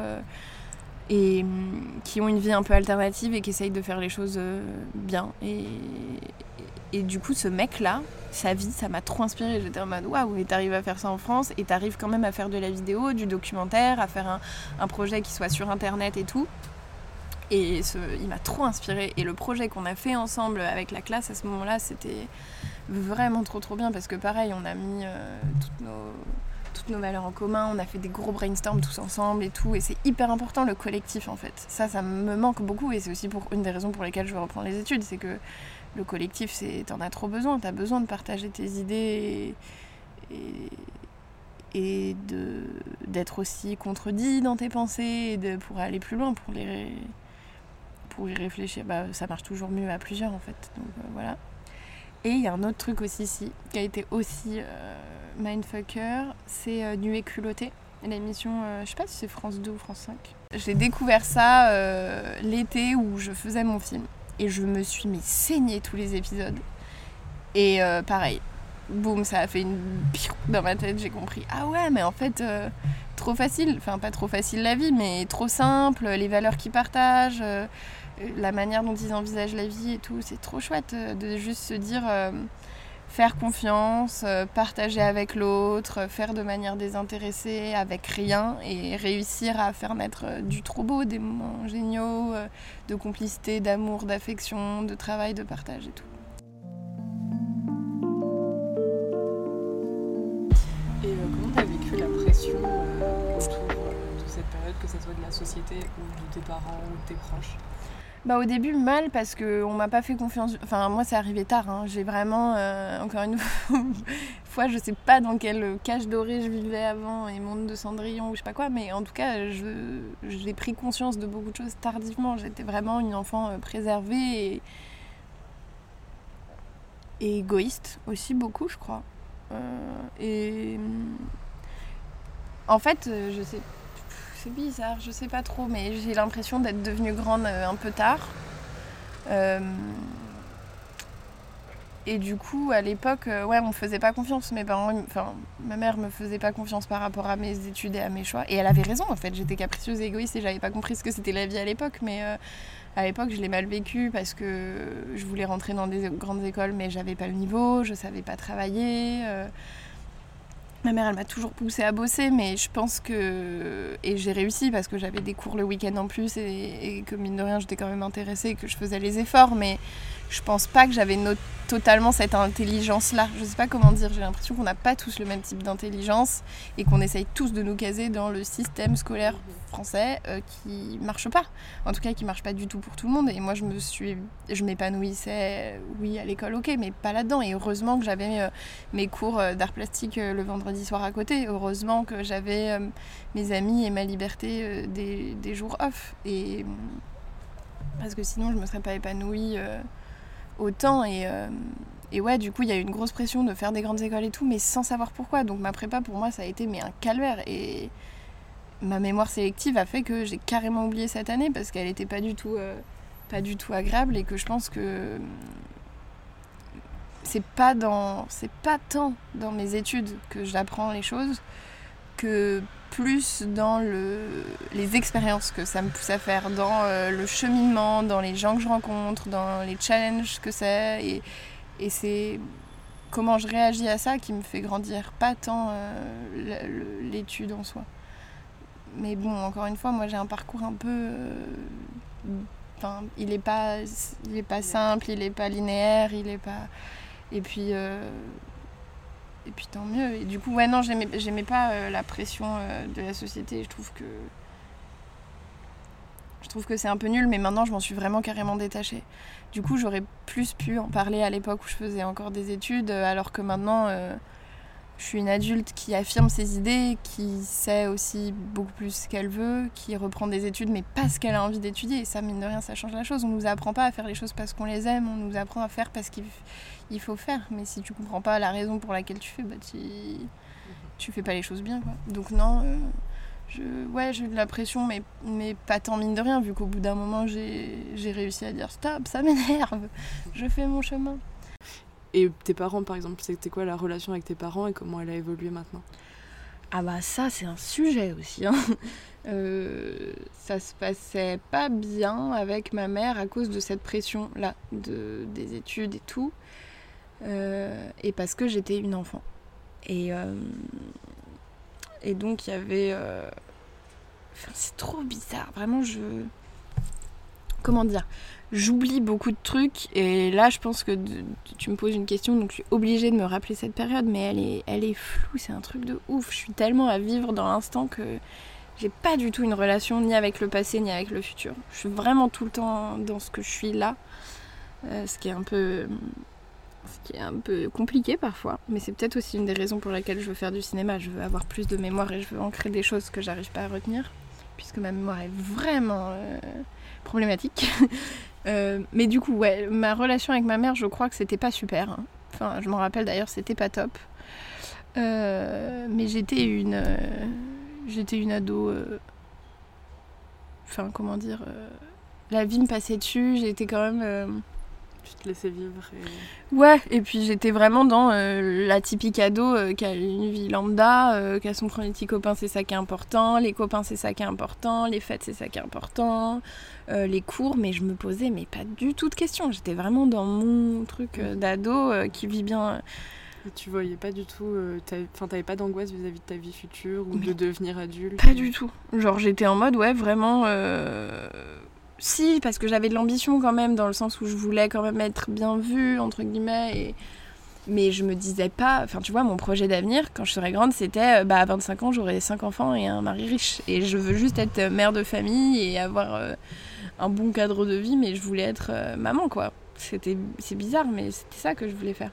B: et hum, qui ont une vie un peu alternative et qui essayent de faire les choses bien et, et du coup, ce mec-là, sa vie, ça m'a trop inspiré. J'étais en mode waouh, et t'arrives à faire ça en France, et t'arrives quand même à faire de la vidéo, du documentaire, à faire un, projet qui soit sur internet et tout. Et il m'a trop inspiré. Et le projet qu'on a fait ensemble avec la classe à ce moment-là, c'était vraiment trop trop bien parce que pareil, on a mis euh, toutes, nos, valeurs en commun, on a fait des gros brainstorms tous ensemble et tout. Et c'est hyper important le collectif en fait. Ça, ça me manque beaucoup et c'est aussi pour une des raisons pour lesquelles je veux reprendre les études. C'est que le collectif, c'est t'en as trop besoin. T'as besoin de partager tes idées et, et, d'être aussi contredit dans tes pensées de, pour aller plus loin, pour les pour y réfléchir. Bah, ça marche toujours mieux à plusieurs en fait. Donc euh, voilà. Et il y a un autre truc aussi ici qui a été aussi euh, mindfucker, c'est euh, Nuée culottée. L'émission, je sais pas si c'est France 2 ou France 5. J'ai découvert ça l'été où je faisais mon film et je me suis mis saigné tous les épisodes. Et euh, pareil, boum, ça a fait une dans ma tête, j'ai compris. Ah ouais, mais en fait, euh, trop facile, enfin pas trop facile la vie, mais trop simple, les valeurs qu'ils partagent, euh, la manière dont ils envisagent la vie et tout, c'est trop chouette de juste se dire faire confiance, euh, partager avec l'autre, faire de manière désintéressée, avec rien, et réussir à faire naître euh, du trop beau, des moments géniaux, euh, de complicité, d'amour, d'affection, de travail, de partage et tout.
A: Et comment tu as vécu la pression autour de cette période, que ce soit de la société ou de tes parents ou de tes proches?
B: Bah, au début, mal parce qu'on m'a pas fait confiance. Enfin, moi, c'est arrivé tard. Hein. J'ai vraiment, euh, encore une [laughs] fois, je sais pas dans quelle cage dorée je vivais avant et monde de Cendrillon ou je sais pas quoi, mais en tout cas, j'ai pris conscience de beaucoup de choses tardivement. J'étais vraiment une enfant euh, préservée et, égoïste aussi, beaucoup, je crois. Euh, et en fait, je sais c'est bizarre, je sais pas trop, mais j'ai l'impression d'être devenue grande euh, un peu tard. Euh, et du coup, à l'époque, euh, ouais, on me faisait pas confiance. Mes enfin, ma mère me faisait pas confiance par rapport à mes études et à mes choix. Et elle avait raison, en fait. J'étais capricieuse et égoïste et j'avais pas compris ce que c'était la vie à l'époque. Mais à l'époque, je l'ai mal vécu parce que je voulais rentrer dans des grandes écoles, mais j'avais pas le niveau, je savais pas travailler. Ma mère, elle m'a toujours poussée à bosser, mais je pense que. Et j'ai réussi parce que j'avais des cours le week-end en plus et, que mine de rien, j'étais quand même intéressée et que je faisais les efforts. Mais je pense pas que j'avais totalement cette intelligence-là. Je sais pas comment dire, j'ai l'impression qu'on n'a pas tous le même type d'intelligence et qu'on essaye tous de nous caser dans le système scolaire français euh, qui marche pas. En tout cas, qui marche pas du tout pour tout le monde. Et moi, je me suis, je m'épanouissais, oui, à l'école, ok, mais pas là-dedans. Et heureusement que j'avais euh, mes cours euh, d'art plastique le vendredi soir à côté. Heureusement que j'avais mes amis et ma liberté des, des, jours off. Et parce que sinon, je me serais pas épanouie autant. Et, euh, et ouais, du coup, il y a eu une grosse pression de faire des grandes écoles et tout, mais sans savoir pourquoi. Donc ma prépa, pour moi, ça a été mais un calvaire. Et ma mémoire sélective a fait que j'ai carrément oublié cette année parce qu'elle n'était pas du tout... Euh, pas du tout agréable et que je pense que c'est pas dans c'est pas tant dans mes études que j'apprends les choses que plus dans le, les expériences que ça me pousse à faire, dans euh, le cheminement, dans les gens que je rencontre, dans les challenges que c'est. Et, et c'est comment je réagis à ça qui me fait grandir, pas tant euh, l'étude en soi. Mais bon, encore une fois, moi j'ai un parcours un peu. Euh, enfin, il n'est pas, il est pas simple, il n'est pas linéaire, il est pas. Et puis et puis tant mieux. Et du coup, ouais, non, j'aimais pas euh, la pression euh, de la société. Je trouve que. Je trouve que c'est un peu nul, mais maintenant je m'en suis vraiment carrément détachée. Du coup, j'aurais plus pu en parler à l'époque où je faisais encore des études, euh, alors que maintenant je suis une adulte qui affirme ses idées, qui sait aussi beaucoup plus ce qu'elle veut, qui reprend des études, mais parce qu'elle a envie d'étudier. Et ça, mine de rien, ça change la chose. On nous apprend pas à faire les choses parce qu'on les aime, on nous apprend à faire parce qu'il faut faire. Mais si tu comprends pas la raison pour laquelle tu fais, bah tu, tu fais pas les choses bien. Quoi. Donc non, euh, je, ouais, j'ai eu de la pression, mais, mais pas tant mine de rien, vu qu'au bout d'un moment, j'ai réussi à dire stop, ça m'énerve, je fais mon chemin.
A: Et tes parents, par exemple, c'était quoi la relation avec tes parents et comment elle a évolué maintenant?
B: Ah bah ça, c'est un sujet aussi. Hein. [laughs] Euh, ça se passait pas bien avec ma mère à cause de cette pression-là, de, des études et tout. Euh, et parce que j'étais une enfant. Et, euh, et donc il y avait... Enfin, c'est trop bizarre, vraiment je... Comment dire j'oublie beaucoup de trucs et là je pense que tu me poses une question donc je suis obligée de me rappeler cette période mais elle est, elle est floue, c'est un truc de ouf. Je suis tellement à vivre dans l'instant que j'ai pas du tout une relation ni avec le passé ni avec le futur. Je suis vraiment tout le temps dans ce que je suis là, euh, ce qui est un peu ce qui est un peu compliqué parfois, mais c'est peut-être aussi une des raisons pour lesquelles je veux faire du cinéma. Je veux avoir plus de mémoire et je veux ancrer des choses que j'arrive pas à retenir, puisque ma mémoire est vraiment euh, problématique. [laughs] Euh, mais du coup, ouais, ma relation avec ma mère, je crois que c'était pas super. Hein. Enfin, je m'en rappelle d'ailleurs, c'était pas top. Euh, mais j'étais une, j'étais une ado. Enfin, comment dire, la vie me passait dessus. J'étais quand même
A: tu te laissais vivre.
B: Ouais, et puis j'étais vraiment dans euh, la typique ado euh, qui a une vie lambda, euh, qui a son premier petit copain, c'est ça qui est important, les copains, c'est ça qui est important, les fêtes, c'est ça qui est important, les cours, mais je me posais mais pas du tout de questions. J'étais vraiment dans mon truc d'ado qui vit bien.
A: Et tu voyais pas du tout, enfin t'avais pas d'angoisse vis-à-vis de ta vie future ou de devenir adulte
B: Pas du tout. Genre j'étais en mode ouais vraiment si, parce que j'avais de l'ambition quand même, dans le sens où je voulais quand même être bien vue, entre guillemets. Et... Mais je me disais pas, enfin tu vois, mon projet d'avenir, quand je serai grande, c'était euh, bah, à 25 ans, j'aurai 5 enfants et un mari riche. Et je veux juste être euh, mère de famille et avoir euh, un bon cadre de vie, mais je voulais être maman, quoi. C'était, c'est bizarre, mais c'était ça que je voulais faire.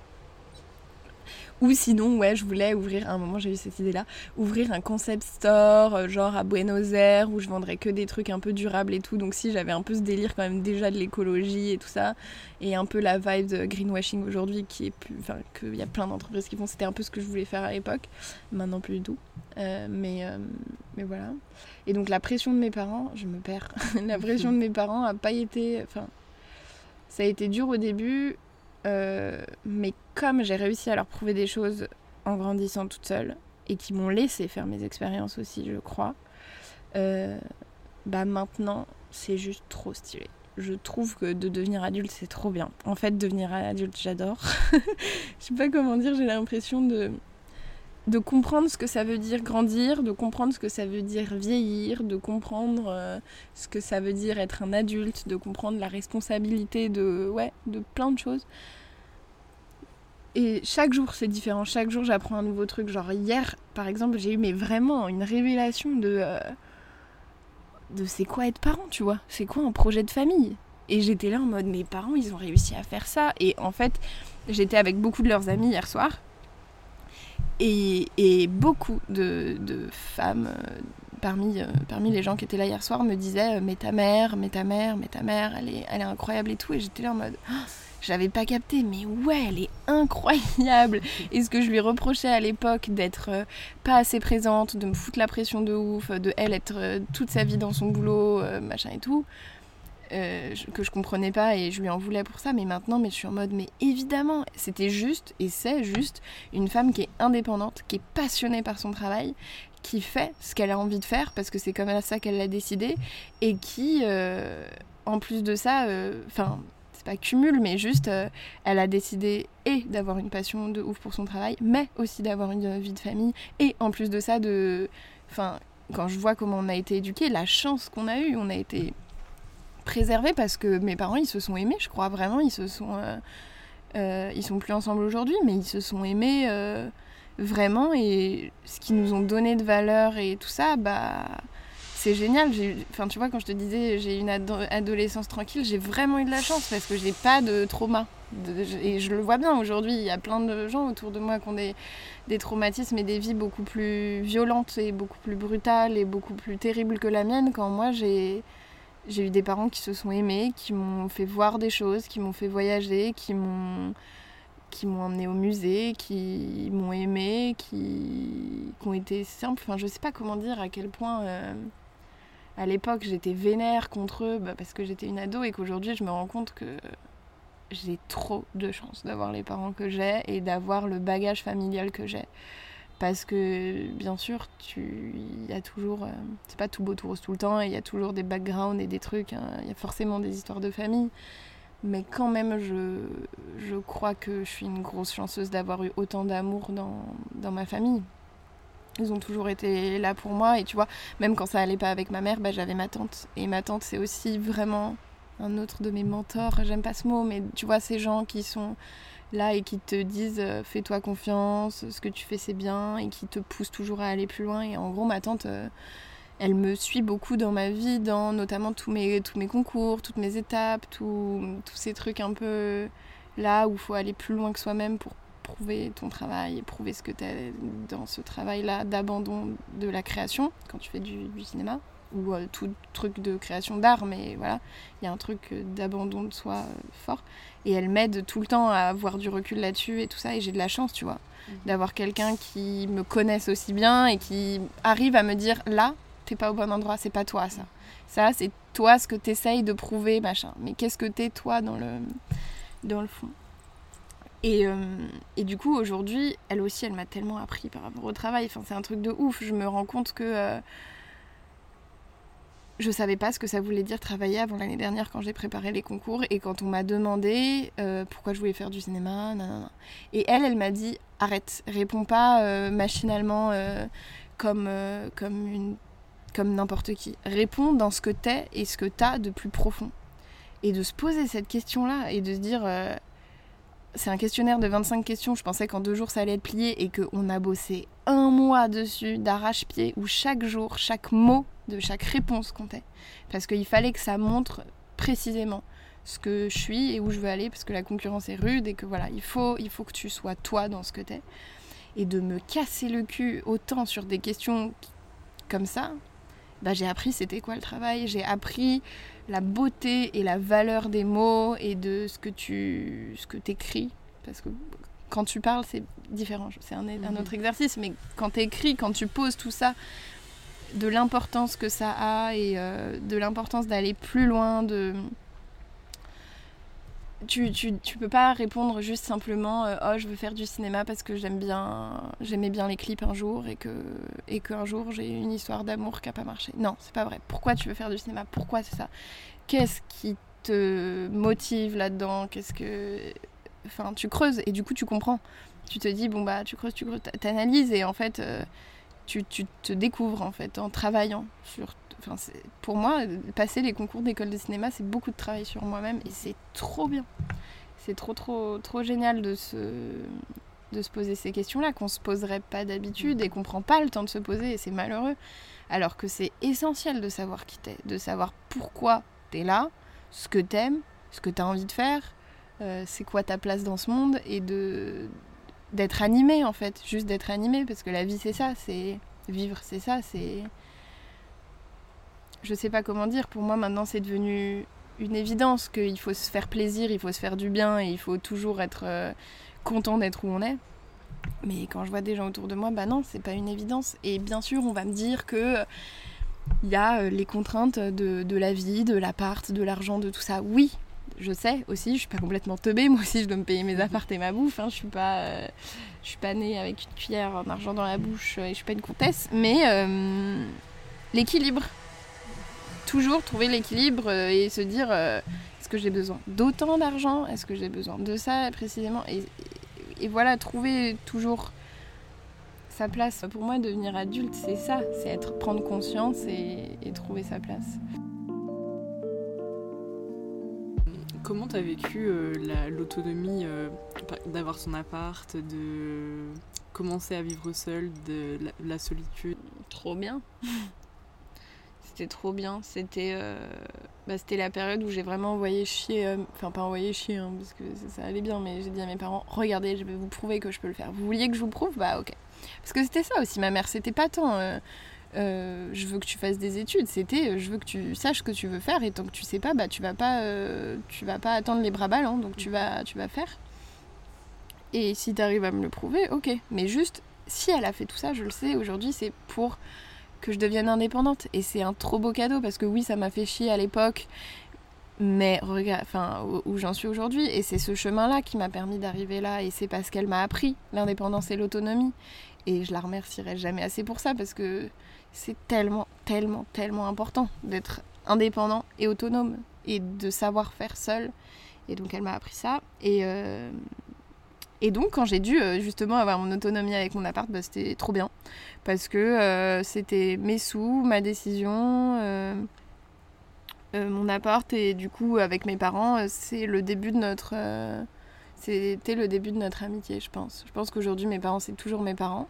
B: Ou sinon, ouais, je voulais ouvrir, à un moment j'ai eu cette idée-là, ouvrir un concept store, euh, genre à Buenos Aires, où je vendrais que des trucs un peu durables et tout. Donc si j'avais un peu ce délire quand même déjà de l'écologie et tout ça, et un peu la vibe de greenwashing aujourd'hui, qui est plus, enfin, qu'il y a plein d'entreprises qui font, c'était un peu ce que je voulais faire à l'époque. Maintenant plus du tout. Euh, mais, euh, mais voilà. Et donc la pression de mes parents, je me perds. [laughs] la pression de mes parents a pas été, enfin, ça a été dur au début. Euh, mais comme j'ai réussi à leur prouver des choses en grandissant toute seule et qui m'ont laissé faire mes expériences aussi, je crois, euh, bah maintenant c'est juste trop stylé. Je trouve que de devenir adulte c'est trop bien. En fait, devenir adulte j'adore. [laughs] je sais pas comment dire, j'ai l'impression de de comprendre ce que ça veut dire grandir, de comprendre ce que ça veut dire vieillir, de comprendre euh, ce que ça veut dire être un adulte, de comprendre la responsabilité de ouais, de plein de choses. Et chaque jour c'est différent, chaque jour j'apprends un nouveau truc. Genre hier par exemple, j'ai eu mais vraiment une révélation de euh, de c'est quoi être parent, tu vois? C'est quoi un projet de famille? Et j'étais là en mode mes parents, ils ont réussi à faire ça. Et en fait, j'étais avec beaucoup de leurs amis hier soir et, beaucoup de, femmes euh, parmi, euh, parmi les gens qui étaient là hier soir me disaient euh, Mais ta mère, mais ta mère, mais ta mère, elle est, elle est incroyable et tout. Et j'étais là en mode oh, J'avais pas capté, mais ouais, elle est incroyable. Et ce que je lui reprochais à l'époque d'être pas assez présente, de me foutre la pression de ouf, de elle être toute sa vie dans son boulot, machin et tout. Euh, que je comprenais pas et je lui en voulais pour ça, mais maintenant, mais je suis en mode, mais évidemment, c'était juste et c'est juste une femme qui est indépendante, qui est passionnée par son travail, qui fait ce qu'elle a envie de faire parce que c'est comme ça qu'elle l'a décidé et qui, euh, en plus de ça, euh, enfin. c'est pas cumule, mais juste, elle a décidé et d'avoir une passion de ouf pour son travail, mais aussi d'avoir une vie de famille, et en plus de ça, de. Enfin, quand je vois comment on a été éduqué, la chance qu'on a eue, on a été préservé parce que mes parents ils se sont aimés, je crois vraiment, ils se sont, euh, euh, ils sont plus ensemble aujourd'hui, mais ils se sont aimés euh, vraiment et ce qu'ils nous ont donné de valeur et tout ça, bah c'est génial. Enfin tu vois quand je te disais j'ai une adolescence tranquille, j'ai vraiment eu de la chance parce que j'ai pas de trauma. et je le vois bien aujourd'hui, il y a plein de gens autour de moi qui ont des, des traumatismes et des vies beaucoup plus violentes et beaucoup plus brutales et beaucoup plus terribles que la mienne quand moi j'ai j'ai eu des parents qui se sont aimés, qui m'ont fait voir des choses, qui m'ont fait voyager, qui m'ont emmené au musée, qui m'ont aimé, qui... qui, ont été simples. Enfin, je sais pas comment dire à quel point euh, à l'époque j'étais vénère contre eux bah, parce que j'étais une ado et qu'aujourd'hui je me rends compte que j'ai trop de chance d'avoir les parents que j'ai et d'avoir le bagage familial que j'ai. Parce que, bien sûr, tu il y a toujours. Euh, c'est pas tout beau, tout rose tout le temps, il y a toujours des backgrounds et des trucs. hein. Il y a forcément des histoires de famille. Mais quand même, je, je crois que je suis une grosse chanceuse d'avoir eu autant d'amour dans, dans ma famille. Ils ont toujours été là pour moi. Et tu vois, même quand ça allait pas avec ma mère, bah, j'avais ma tante. Et ma tante, c'est aussi vraiment un autre de mes mentors. J'aime pas ce mot, mais tu vois, ces gens qui sont là et qui te disent euh, fais-toi confiance, ce que tu fais c'est bien, et qui te poussent toujours à aller plus loin. Et en gros, ma tante, euh, elle me suit beaucoup dans ma vie, dans notamment tous mes, tous mes concours, toutes mes étapes, tous tous ces trucs un peu là où il faut aller plus loin que soi-même pour prouver ton travail prouver ce que tu es dans ce travail-là d'abandon de la création quand tu fais du, du cinéma ou euh, tout truc de création d'art, mais voilà, il y a un truc euh, d'abandon de soi euh, fort. Et elle m'aide tout le temps à avoir du recul là-dessus et tout ça, et j'ai de la chance, tu vois, d'avoir quelqu'un qui me connaisse aussi bien et qui arrive à me dire là, t'es pas au bon endroit, c'est pas toi ça. Ça, c'est toi ce que t'essayes de prouver, machin. Mais qu'est-ce que t'es toi dans le, dans le fond? Et, euh, et du coup, aujourd'hui, elle aussi, elle m'a tellement appris par rapport au travail. Enfin, c'est un truc de ouf. Je me rends compte que je savais pas ce que ça voulait dire travailler avant l'année dernière quand j'ai préparé les concours et quand on m'a demandé euh, pourquoi je voulais faire du cinéma. nanana. Et elle, elle m'a dit arrête, réponds pas euh, machinalement euh, comme, comme, une, comme n'importe qui. Réponds dans ce que t'es et ce que t'as de plus profond. Et de se poser cette question-là et de se dire c'est un questionnaire de 25 questions. Je pensais qu'en deux jours ça allait être plié et qu'on a bossé un mois dessus d'arrache-pied où chaque jour, chaque mot de chaque réponse comptait. Parce qu'il fallait que ça montre précisément ce que je suis et où je veux aller parce que la concurrence est rude et que voilà, il faut, il faut que tu sois toi dans ce que t'es. Et de me casser le cul autant sur des questions comme ça, bah, j'ai appris c'était quoi le travail, j'ai appris la beauté et la valeur des mots et de ce que tu ce que écris. Parce que quand tu parles, c'est différent. C'est un, un
A: Mhm.
B: autre exercice, mais quand tu écris, quand tu poses tout ça, de l'importance que ça a et euh, de l'importance d'aller plus loin, de. Tu, tu, tu peux pas répondre juste simplement euh, oh je veux faire du cinéma parce que j'aime bien j'aimais bien les clips un jour et que et qu'un jour j'ai une histoire d'amour qui a pas marché. Non c'est pas vrai. Pourquoi tu veux faire du cinéma? Pourquoi c'est ça? Qu'est-ce qui te motive là-dedans? Qu'est-ce que enfin tu creuses et du coup tu comprends. Tu te dis bon bah tu creuses tu creuses t'analyses et en fait euh, tu, te découvres en fait en travaillant sur pour moi passer les concours d'école de cinéma c'est beaucoup de travail sur moi-même et c'est trop bien. C'est trop trop trop génial de se de se poser ces questions-là qu'on se poserait pas d'habitude et qu'on prend pas le temps de se poser et c'est malheureux. Alors que c'est essentiel de savoir qui t'es de savoir pourquoi t'es là ce que t'aimes ce que t'as envie de faire euh, c'est quoi ta place dans ce monde et de d'être animé en fait. Juste d'être animé parce que la vie c'est ça c'est vivre c'est ça c'est je sais pas comment dire pour moi maintenant c'est devenu une évidence qu'il faut se faire plaisir il faut se faire du bien et il faut toujours être euh, content d'être où on est. Mais quand je vois des gens autour de moi bah non c'est pas une évidence. Et bien sûr on va me dire que il y a euh, les contraintes de, de la vie de l'appart de l'argent de tout ça. Oui je sais aussi, je suis pas complètement teubée, moi aussi je dois me payer mes apparts et ma bouffe, hein, je suis pas euh, je suis pas née avec une cuillère d'argent dans la bouche euh, et je suis pas une comtesse, mais euh, l'équilibre. Toujours trouver l'équilibre et se dire euh, est-ce que j'ai besoin d'autant d'argent Est-ce que j'ai besoin de ça précisément et, et- et voilà, trouver toujours sa place. Pour moi, devenir adulte, c'est ça, c'est être prendre conscience et, et trouver sa place.
A: Comment t'as vécu euh, la- l'autonomie euh, d'avoir son appart, de commencer à vivre seul, de la, solitude?
B: Trop bien. [laughs] C'était trop bien. C'était euh, bah, c'était la période où j'ai vraiment envoyé chier. Enfin, pas envoyé chier, hein, parce que ça, ça allait bien, mais j'ai dit à mes parents Regardez, je vais vous prouver que je peux le faire. Vous vouliez que je vous prouve? Bah, ok. Parce que c'était ça aussi, ma mère. C'était pas tant. Euh, je veux que tu fasses des études, c'était euh, je veux que tu saches ce que tu veux faire et tant que tu sais pas, bah tu vas pas, euh, tu vas pas attendre les bras ballants, donc tu vas, tu vas faire. Et si tu arrives à me le prouver, ok. Mais juste, si elle a fait tout ça, je le sais, aujourd'hui, c'est pour que je devienne indépendante. Et c'est un trop beau cadeau parce que oui, ça m'a fait chier à l'époque. mais regarde, enfin, où, j'en suis aujourd'hui. Et c'est ce chemin-là qui m'a permis d'arriver là. Et c'est parce qu'elle m'a appris l'indépendance et l'autonomie. Et je la remercierai jamais assez pour ça parce que c'est tellement, tellement, tellement important d'être indépendant et autonome et de savoir faire seul. Et donc elle m'a appris ça. Et, euh, et donc quand j'ai dû euh, justement avoir mon autonomie avec mon appart, bah, c'était trop bien. Parce que euh, c'était mes sous, ma décision mon appart et du coup avec mes parents, c'est le début de notre c'était le début de notre amitié, je pense. Je pense qu'aujourd'hui mes parents c'est toujours mes parents.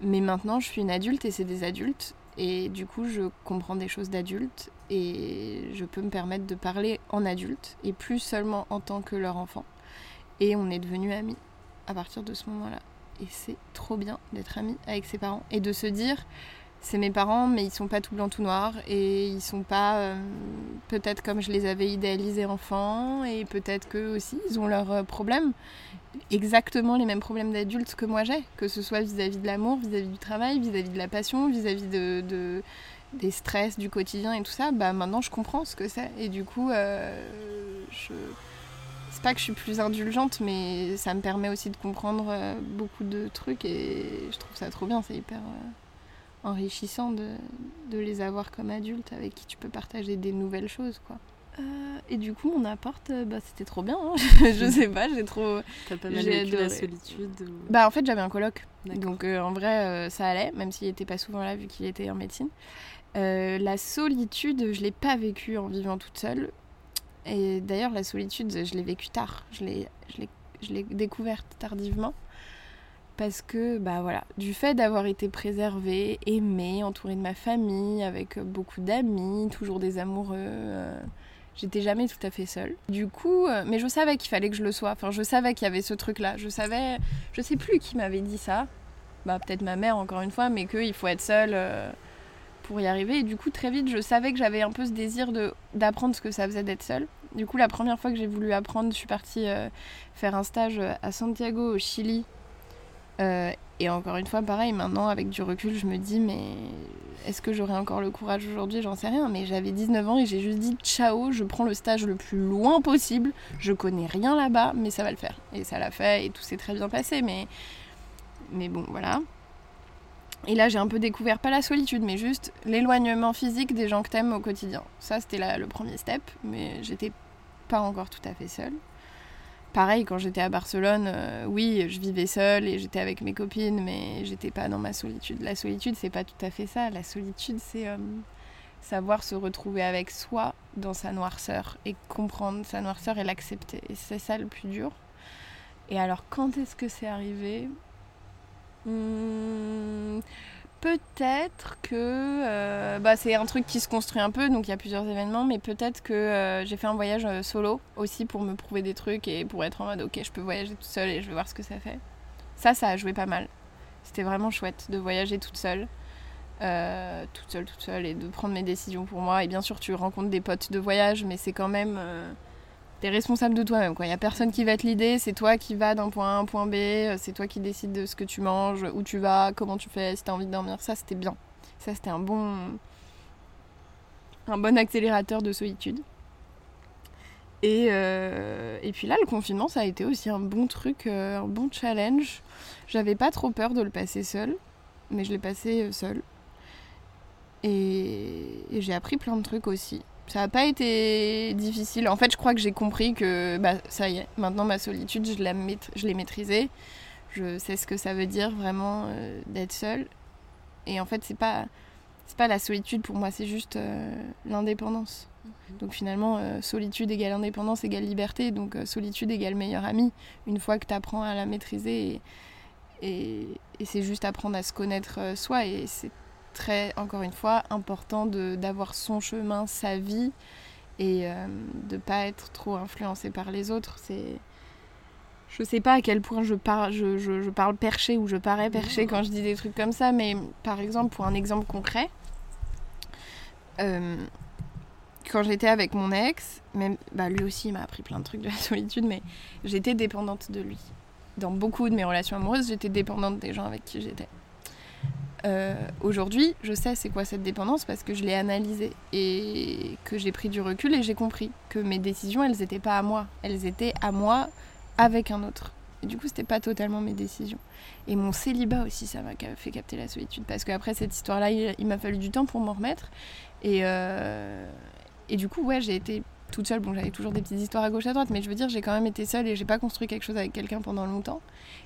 B: Mais maintenant je suis une adulte et c'est des adultes et du coup je comprends des choses d'adultes et je peux me permettre de parler en adulte et plus seulement en tant que leur enfant. Et on est devenus amis à partir de ce moment-là. Et c'est trop bien d'être amis avec ses parents et de se dire c'est mes parents, mais ils sont pas tout blanc tout noir et ils sont pas euh, peut-être comme je les avais idéalisés enfants et peut-être qu'eux aussi ils ont leurs euh, problèmes, exactement les mêmes problèmes d'adultes que moi j'ai, que ce soit vis-à-vis de l'amour, vis-à-vis du travail, vis-à-vis de la passion, vis-à-vis de, des stress du quotidien et tout ça. Bah maintenant je comprends ce que c'est et du coup euh, je c'est pas que je suis plus indulgente, mais ça me permet aussi de comprendre beaucoup de trucs et je trouve ça trop bien, c'est hyper enrichissant de, de, les avoir comme adultes avec qui tu peux partager des nouvelles choses quoi. Euh, et du coup, mon appart, euh, bah, c'était trop bien. Hein. [laughs] je sais pas, j'ai trop.
A: T'as pas mal vécu la solitude
B: Bah, en fait, j'avais un coloc. Donc, euh, en vrai, ça allait, même s'il était pas souvent là vu qu'il était en médecine. la solitude, je l'ai pas vécue en vivant toute seule. Et d'ailleurs, la solitude, je l'ai vécue tard. Je l'ai découverte tardivement parce que bah voilà, du fait d'avoir été préservée, aimée, entourée de ma famille, avec beaucoup d'amis, toujours des amoureux, euh, j'étais jamais tout à fait seule. Du coup, euh, mais je savais qu'il fallait que je le sois. Enfin, je savais qu'il y avait ce truc-là. Je savais, je sais plus qui m'avait dit ça. Bah peut-être ma mère encore une fois, mais qu'il faut être seule euh, pour y arriver. Et du coup, très vite, je savais que j'avais un peu ce désir de d'apprendre ce que ça faisait d'être seule. Du coup, la première fois que j'ai voulu apprendre, je suis partie faire un stage à Santiago, au Chili, euh, et encore une fois, pareil, maintenant, avec du recul, je me dis, mais est-ce que j'aurais encore le courage aujourd'hui? J'en sais rien. Mais j'avais 19 ans et j'ai juste dit, ciao, je prends le stage le plus loin possible. Je connais rien là-bas, mais ça va le faire. Et ça l'a fait et tout s'est très bien passé. Mais, mais bon, voilà. Et là, j'ai un peu découvert, pas la solitude, mais juste l'éloignement physique des gens que t'aimes au quotidien. Ça, c'était le premier step, mais j'étais pas encore tout à fait seule pareil, quand j'étais à Barcelone, euh, oui, je vivais seule et j'étais avec mes copines, mais j'étais pas dans ma solitude. La solitude, c'est pas tout à fait ça. La solitude, c'est euh, savoir se retrouver avec soi dans sa noirceur et comprendre sa noirceur et l'accepter. Et c'est ça le plus dur. Et alors, quand est-ce que c'est arrivé? Hmm, peut-être que euh, bah, c'est un truc qui se construit un peu, donc il y a plusieurs événements, mais peut-être que euh, j'ai fait un voyage euh, solo aussi pour me prouver des trucs et pour être en mode ok, je peux voyager toute seule et je vais voir ce que ça fait. Ça, ça a joué pas mal. C'était vraiment chouette de voyager toute seule. toute seule, toute seule et de prendre mes décisions pour moi. Et bien sûr, tu rencontres des potes de voyage, mais c'est quand même t'es responsable de toi-même. Il n'y a personne qui va te l'idée, c'est toi qui vas d'un point A à un point B, euh, c'est toi qui décides de ce que tu manges, où tu vas, comment tu fais, si t'as envie de dormir. Ça, c'était bien. Ça, c'était un bon, un bon accélérateur de solitude. Et, euh, et puis là, le confinement, ça a été aussi un bon truc, euh, un bon challenge. J'avais pas trop peur de le passer seul, mais je l'ai passé seul. et j'ai appris plein de trucs aussi. Ça n'a pas été difficile. En fait, je crois que j'ai compris que bah, ça y est, maintenant ma solitude, je l'ai maîtrisée. Je sais ce que ça veut dire vraiment euh, d'être seule. Et en fait, c'est pas c'est pas la solitude pour moi, c'est juste euh, l'indépendance. Mhm. Donc finalement, euh, solitude égale indépendance égale liberté. Donc solitude égale meilleur ami. Une fois que tu apprends à la maîtriser, et, et, et c'est juste apprendre à se connaître soi. Et c'est très, encore une fois, important d'avoir son chemin, sa vie et euh, de pas être trop influencé par les autres. C'est je sais pas à quel point je, parle je, je, parle perché ou je parais perché quand je dis des trucs comme ça, mais par exemple, pour un exemple concret, euh, quand j'étais avec mon ex, même, bah lui aussi m'a appris plein de trucs de la solitude, mais j'étais dépendante de lui. Dans beaucoup de mes relations amoureuses, j'étais dépendante des gens avec qui j'étais. Euh, aujourd'hui, je sais c'est quoi cette dépendance parce que je l'ai analysée et que j'ai pris du recul et j'ai compris que mes décisions, elles n'étaient pas à moi, elles étaient à moi avec un autre. Et du coup, c'était pas totalement mes décisions. Et mon célibat aussi, ça m'a fait capter la solitude parce qu'après cette histoire-là, il, m'a fallu du temps pour m'en remettre. Et, euh, et du coup, ouais, j'ai été toute seule. Bon, j'avais toujours des petites histoires à gauche à droite, mais je veux dire, j'ai quand même été seule et j'ai pas construit quelque chose avec quelqu'un pendant longtemps.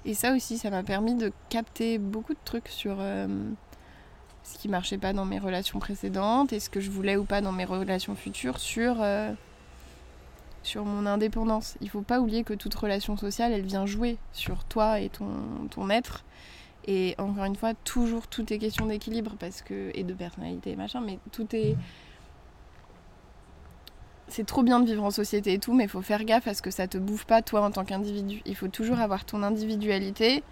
B: Et ça aussi, ça m'a permis de capter beaucoup de trucs sur euh, ce qui marchait pas dans mes relations précédentes et ce que je voulais ou pas dans mes relations futures sur, euh, sur mon indépendance. Il faut pas oublier que toute relation sociale, elle vient jouer sur toi et ton, ton être. Et encore une fois, toujours tout est question d'équilibre parce que et de personnalité machin, mais tout est c'est trop bien de vivre en société et tout, mais il faut faire gaffe à ce que ça te bouffe pas toi en tant qu'individu. Il faut toujours avoir ton individualité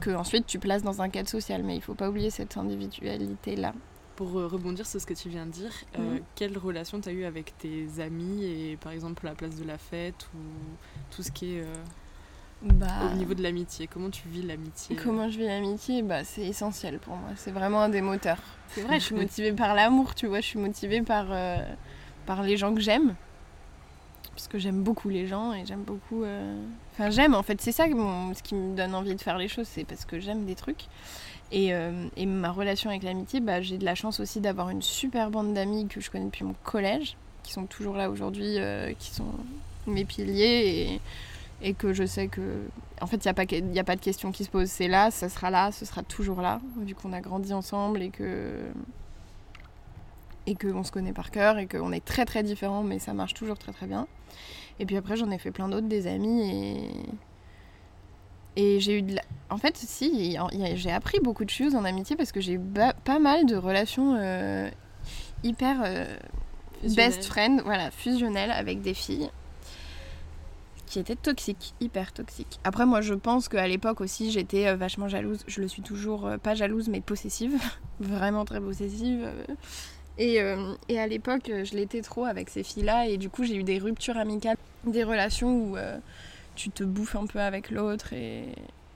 B: que ensuite tu places dans un cadre social, mais il faut pas oublier cette individualité là.
A: Pour euh, rebondir sur ce que tu viens de dire, euh, mhm. quelle relation tu as eu avec tes amis et par exemple la place de la fête ou tout ce qui est euh, bah, au niveau de l'amitié? Comment tu vis l'amitié?
B: Comment je vis l'amitié? Bah, C'est essentiel pour moi, c'est vraiment un des moteurs. C'est vrai, je suis motivée par l'amour, tu vois, je suis motivée par par les gens que j'aime. Parce que j'aime beaucoup les gens et j'aime beaucoup. Euh, enfin, j'aime en fait, c'est ça ce qui me donne envie de faire les choses, c'est parce que j'aime des trucs. Et, euh, et ma relation avec l'amitié, bah, j'ai de la chance aussi d'avoir une super bande d'amis que je connais depuis mon collège, qui sont toujours là aujourd'hui, euh, qui sont mes piliers et, et, que je sais que. En fait, il n'y a, pas, a pas de question qui se pose. C'est là, ça sera là, ce sera toujours là, vu qu'on a grandi ensemble et que et qu'on se connaît par cœur et qu'on est très très différents, mais ça marche toujours très très bien. Et puis après, j'en ai fait plein d'autres, des amis, et. Et j'ai eu de la... En fait, si, j'ai appris beaucoup de choses en amitié parce que j'ai eu pas mal de relations euh, hyper euh, best friend, voilà, fusionnelles avec des filles qui étaient toxiques, hyper toxiques. Après, moi, je pense qu'à l'époque aussi, j'étais euh, vachement jalouse. Je le suis toujours, pas jalouse, mais possessive. [laughs] Vraiment très possessive. Et, euh, et à l'époque, je l'étais trop avec ces filles-là, et du coup, j'ai eu des ruptures amicales, des relations où euh, tu te bouffes un peu avec l'autre, et,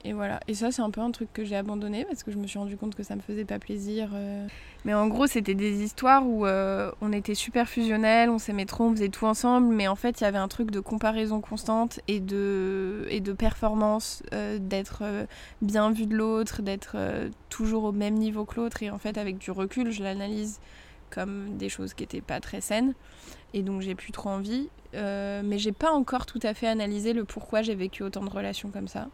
B: et, voilà. Et ça, c'est un peu un truc que j'ai abandonné parce que je me suis rendu compte que ça me faisait pas plaisir. Euh. Mais en gros, c'était des histoires où on était super fusionnels, on s'aimait trop, on faisait tout ensemble, mais en fait, il y avait un truc de comparaison constante et de, et de performance, d'être bien vu de l'autre, d'être toujours au même niveau que l'autre, et en fait, avec du recul, je l'analyse comme des choses qui n'étaient pas très saines. Et donc j'ai plus trop envie. Euh, mais j'ai pas encore tout à fait analysé le pourquoi j'ai vécu autant de relations comme ça.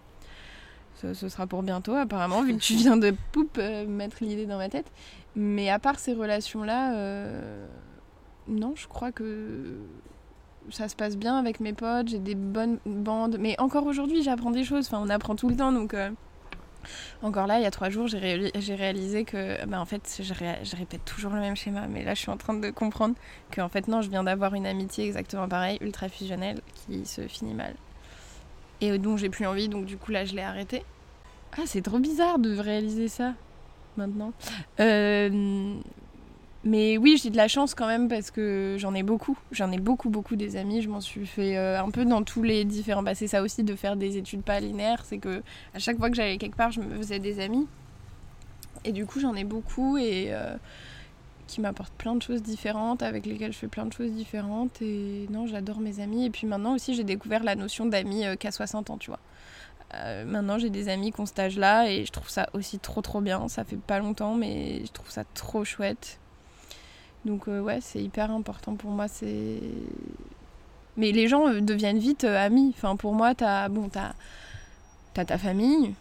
B: Ce, sera pour bientôt apparemment, vu que tu [laughs] viens de poup euh, mettre l'idée dans ma tête. Mais à part ces relations-là, euh, non, je crois que ça se passe bien avec mes potes, j'ai des bonnes bandes. Mais encore aujourd'hui, j'apprends des choses. Enfin, on apprend tout le temps, donc encore là, il y a trois jours, j'ai réalisé que, bah, en fait, je, répète toujours le même schéma. Mais là, je suis en train de comprendre que, en fait, non, je viens d'avoir une amitié exactement pareille, ultra fusionnelle, qui se finit mal. Et donc, j'ai plus envie, donc du coup, là, je l'ai arrêté. Ah, c'est trop bizarre de réaliser ça maintenant. Euh, mais oui, j'ai de la chance quand même parce que j'en ai beaucoup. J'en ai beaucoup, beaucoup des amis. Je m'en suis fait euh, un peu dans tous les différents. Bah, c'est ça aussi de faire des études pas linéaires. C'est que à chaque fois que j'allais quelque part, je me faisais des amis. Et du coup, j'en ai beaucoup et euh, qui m'apportent plein de choses différentes, avec lesquelles je fais plein de choses différentes. Et non, j'adore mes amis. Et puis maintenant aussi, j'ai découvert la notion d'amis euh, qu'à 60 ans, tu vois. maintenant, j'ai des amis qui ont cet âge-là et je trouve ça aussi trop trop bien. Ça fait pas longtemps, mais je trouve ça trop chouette. Donc euh, ouais, c'est hyper important pour moi. C'est mais les gens euh, deviennent vite euh, amis. Enfin pour moi, t'as bon, t'as as ta famille,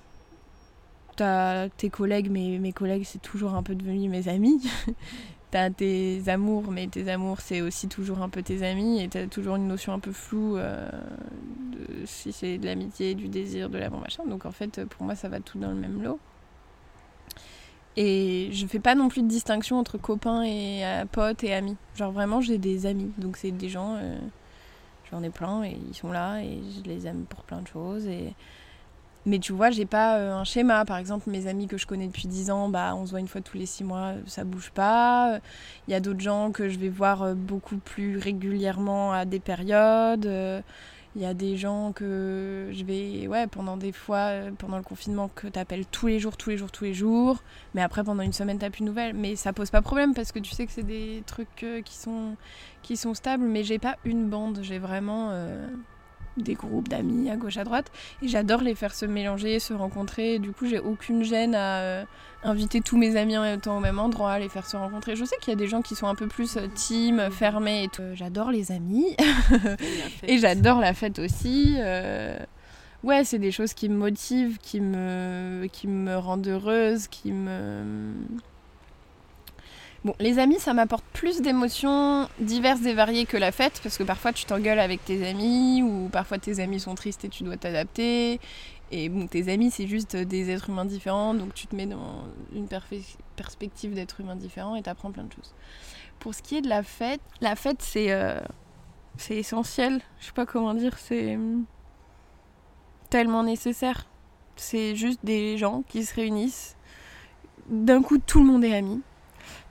B: t'as tes collègues, mais mes collègues c'est toujours un peu devenu mes amis. [laughs] t'as tes amours, mais tes amours c'est aussi toujours un peu tes amis et t'as toujours une notion un peu floue de si c'est de l'amitié, du désir, de l'amour machin. Donc en fait pour moi ça va tout dans le même lot. Et je fais pas non plus de distinction entre copains et euh, potes et amis. Genre vraiment, j'ai des amis. Donc c'est des gens, euh, j'en ai plein et ils sont là et je les aime pour plein de choses. Et... Mais tu vois, j'ai pas euh, un schéma. Par exemple, mes amis que je connais depuis 10 ans, bah, on se voit une fois tous les 6 mois, ça bouge pas. Il y a d'autres gens que je vais voir beaucoup plus régulièrement à des périodes. Il y a des gens que je vais, ouais, pendant des fois, euh, pendant le confinement, que tu appelles tous les jours, tous les jours, tous les jours. Mais après, pendant une semaine, tu plus de nouvelles. Mais ça pose pas problème parce que tu sais que c'est des trucs euh, qui, sont, qui sont stables. Mais j'ai pas une bande, j'ai vraiment des groupes d'amis à gauche à droite et j'adore les faire se mélanger, se rencontrer. Du coup, j'ai aucune gêne à euh, inviter tous mes amis en même temps au même endroit, les faire se rencontrer. Je sais qu'il y a des gens qui sont un peu plus euh, team, fermés et tout. Euh, j'adore les amis et [laughs] j'adore la fête aussi. Ouais, c'est des choses qui me motivent, qui me, qui me rendent heureuse, qui me Les amis, ça m'apporte plus d'émotions diverses et variées que la fête, parce que parfois tu t'engueules avec tes amis, ou parfois tes amis sont tristes et tu dois t'adapter. Et bon, tes amis, c'est juste des êtres humains différents, donc tu te mets dans une perspective d'être humain différent et t'apprends plein de choses. Pour ce qui est de la fête, la fête, c'est euh, c'est essentiel. Je sais pas comment dire, c'est tellement nécessaire. C'est juste des gens qui se réunissent. D'un coup, tout le monde est ami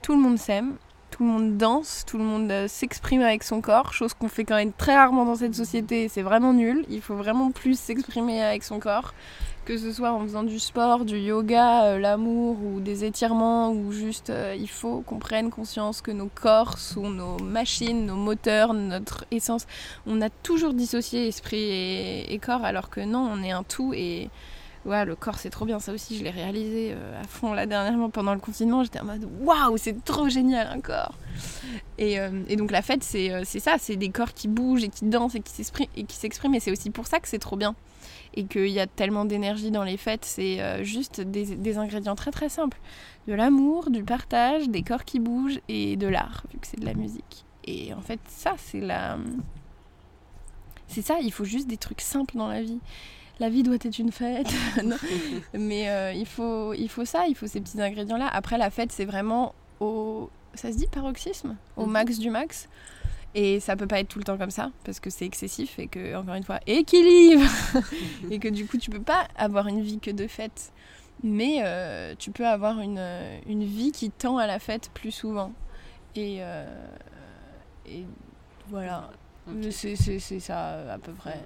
B: tout le monde s'aime, tout le monde danse, tout le monde euh, s'exprime avec son corps, chose qu'on fait quand même très rarement dans cette société, c'est vraiment nul. Il faut vraiment plus s'exprimer avec son corps, que ce soit en faisant du sport, du yoga, euh, l'amour ou des étirements, ou juste euh, il faut qu'on prenne conscience que nos corps sont nos machines, nos moteurs, notre essence. On a toujours dissocié esprit et corps, alors que non, on est un tout et ouais, le corps c'est trop bien, ça aussi je l'ai réalisé euh, à fond là dernièrement pendant le confinement, j'étais en mode waouh, c'est trop génial un corps. Et, euh, donc la fête euh, c'est ça, c'est des corps qui bougent et qui dansent et qui s'expriment et c'est aussi pour ça que c'est trop bien. Et qu'il y a tellement d'énergie dans les fêtes, c'est juste des, des, ingrédients très très simples. De l'amour, du partage, des corps qui bougent et de l'art, vu que c'est de la musique. Et en fait ça c'est la... C'est ça, il faut juste des trucs simples dans la vie la vie doit être une fête. [laughs] [laughs] Mais euh, il, faut, il faut ça, il faut ces petits ingrédients-là. Après, la fête, c'est vraiment au. Ça se dit paroxysme? Au mhm. max du max? Et ça peut pas être tout le temps comme ça, parce que c'est excessif et que, encore une fois, équilibre [laughs] Et que du coup, tu peux pas avoir une vie que de fête. Mais euh, tu peux avoir une, une, vie qui tend à la fête plus souvent. Et, euh, et voilà. C'est ça à peu près.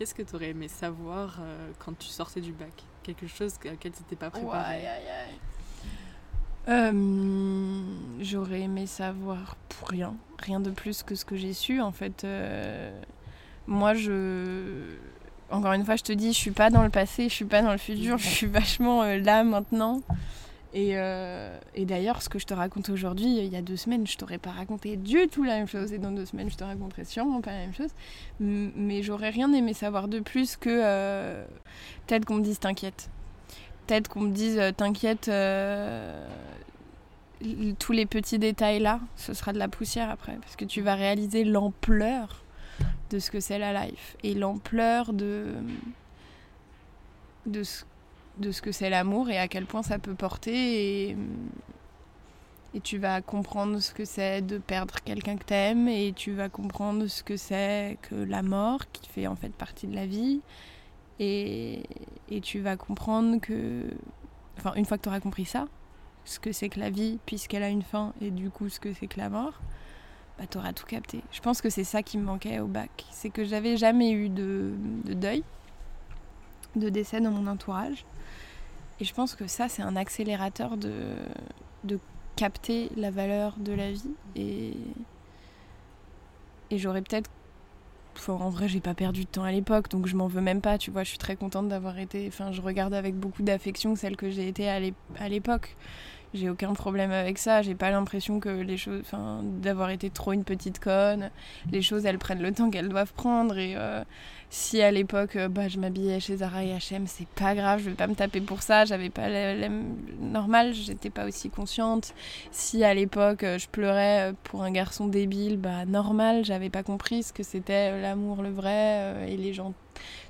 A: Qu'est-ce que tu aurais aimé savoir euh, quand tu sortais du bac? Quelque chose auquel tu n'étais pas préparé
B: euh, J'aurais aimé savoir pour rien. Rien de plus que ce que j'ai su. En fait, euh, moi, je. Encore une fois, je te dis, je suis pas dans le passé, je suis pas dans le futur, je suis vachement là maintenant. Euh, et, d'ailleurs, ce que je te raconte aujourd'hui, il y a deux semaines, je t'aurais pas raconté du tout la même chose. Et dans deux semaines, je te raconterai sûrement pas la même chose. Mais j'aurais rien aimé savoir de plus que euh, peut-être qu'on me dise t'inquiète. Peut-être qu'on me dise euh, t'inquiète, tous les petits détails là, ce sera de la poussière après. Parce que tu vas réaliser l'ampleur de ce que c'est la life. Et l'ampleur de, de ce de ce que c'est l'amour et à quel point ça peut porter. Et, et tu vas comprendre ce que c'est de perdre quelqu'un que t'aimes et tu vas comprendre ce que c'est que la mort qui fait en fait partie de la vie. Et, et tu vas comprendre que, enfin, une fois que tu auras compris ça, ce que c'est que la vie puisqu'elle a une fin et du coup ce que c'est que la mort, bah, tu auras tout capté. Je pense que c'est ça qui me manquait au bac. C'est que j'avais jamais eu de, de deuil, de décès dans mon entourage. Et je pense que ça, c'est un accélérateur de, de capter la valeur de la vie. Et, et j'aurais peut-être. en vrai, j'ai pas perdu de temps à l'époque, donc je m'en veux même pas, tu vois. Je suis très contente d'avoir été. Enfin, je regarde avec beaucoup d'affection celle que j'ai été à l'époque j'ai aucun problème avec ça. J'ai pas l'impression que les choses, enfin, d'avoir été trop une petite conne. Les choses, elles prennent le temps qu'elles doivent prendre. Et euh, si à l'époque, euh, bah, je m'habillais chez Zara et H&M, c'est pas grave. Je vais pas me taper pour ça. J'avais pas l'aime normal. J'étais pas aussi consciente. Si à l'époque, euh, je pleurais pour un garçon débile, bah normal. J'avais pas compris ce que c'était l'amour, le vrai, et les gens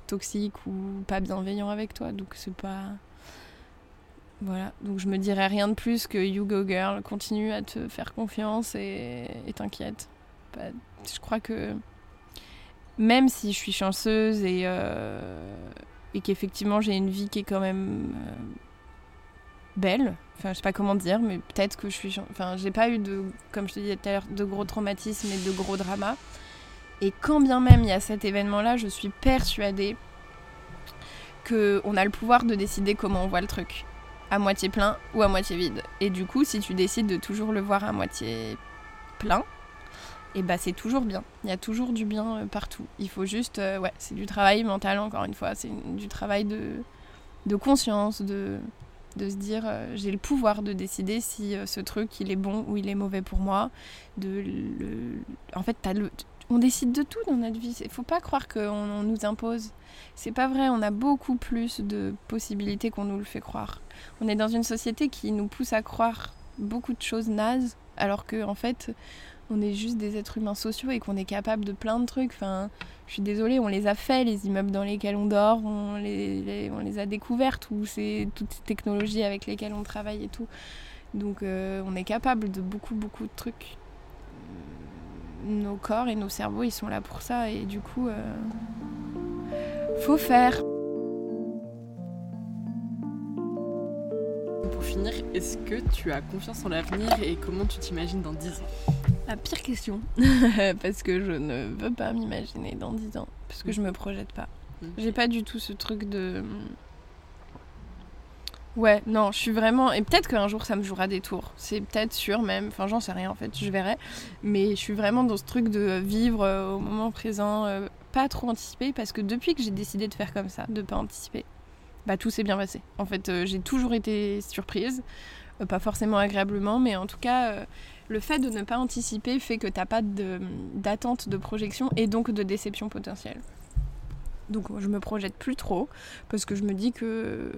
B: toxiques ou pas bienveillants avec toi. Donc c'est pas voilà, donc je me dirais rien de plus que You Go Girl, continue à te faire confiance et t'inquiète. Je crois que même si je suis chanceuse et, euh, et qu'effectivement j'ai une vie qui est quand même euh, belle, enfin je sais pas comment dire, mais peut-être que je suis. Enfin, j'ai pas eu de, comme je te disais tout à l'heure, de gros traumatismes et de gros dramas. Et quand bien même il y a cet événement-là, je suis persuadée qu'on a le pouvoir de décider comment on voit le truc. À moitié plein ou à moitié vide. Et du coup, si tu décides de toujours le voir à moitié plein, et eh bah c'est toujours bien. Il y a toujours du bien euh, partout. Il faut juste, euh, ouais, c'est du travail mental encore une fois. C'est du travail de, de conscience, de, de se dire euh, j'ai le pouvoir de décider si ce truc il est bon ou il est mauvais pour moi. De le... En fait, as le... on décide de tout dans notre vie. Il faut pas croire qu'on nous impose. C'est pas vrai. On a beaucoup plus de possibilités qu'on nous le fait croire. On est dans une société qui nous pousse à croire beaucoup de choses nazes, alors que en fait on est juste des êtres humains sociaux et qu'on est capable de plein de trucs. Enfin, je suis désolée, on les a fait, les immeubles dans lesquels on dort, on les, on les a découvertes, ou c'est toutes ces technologies avec lesquelles on travaille et tout. Donc euh, on est capable de beaucoup, beaucoup de trucs. Nos corps et nos cerveaux, ils sont là pour ça, et du coup, euh, faut faire.
A: Pour finir, est-ce que tu as confiance en l'avenir et comment tu t'imagines dans 10 ans?
B: La pire question. [laughs] parce que je ne veux pas m'imaginer dans 10 ans. Parce que mm. je me projette pas. Mm. J'ai pas du tout ce truc de. Ouais, non, je suis vraiment. Et peut-être qu'un jour ça me jouera des tours. C'est peut-être sûr même. Enfin, j'en sais rien en fait, je verrai. Mais je suis vraiment dans ce truc de vivre euh, au moment présent, euh, pas trop anticiper. Parce que depuis que j'ai décidé de faire comme ça, de pas anticiper, bah tout s'est bien passé. En fait, euh, j'ai toujours été surprise. pas forcément agréablement, mais en tout cas le fait de ne pas anticiper fait que tu n'as pas d'attente de, projection et donc de déception potentielle. Donc je me projette plus trop parce que je me dis que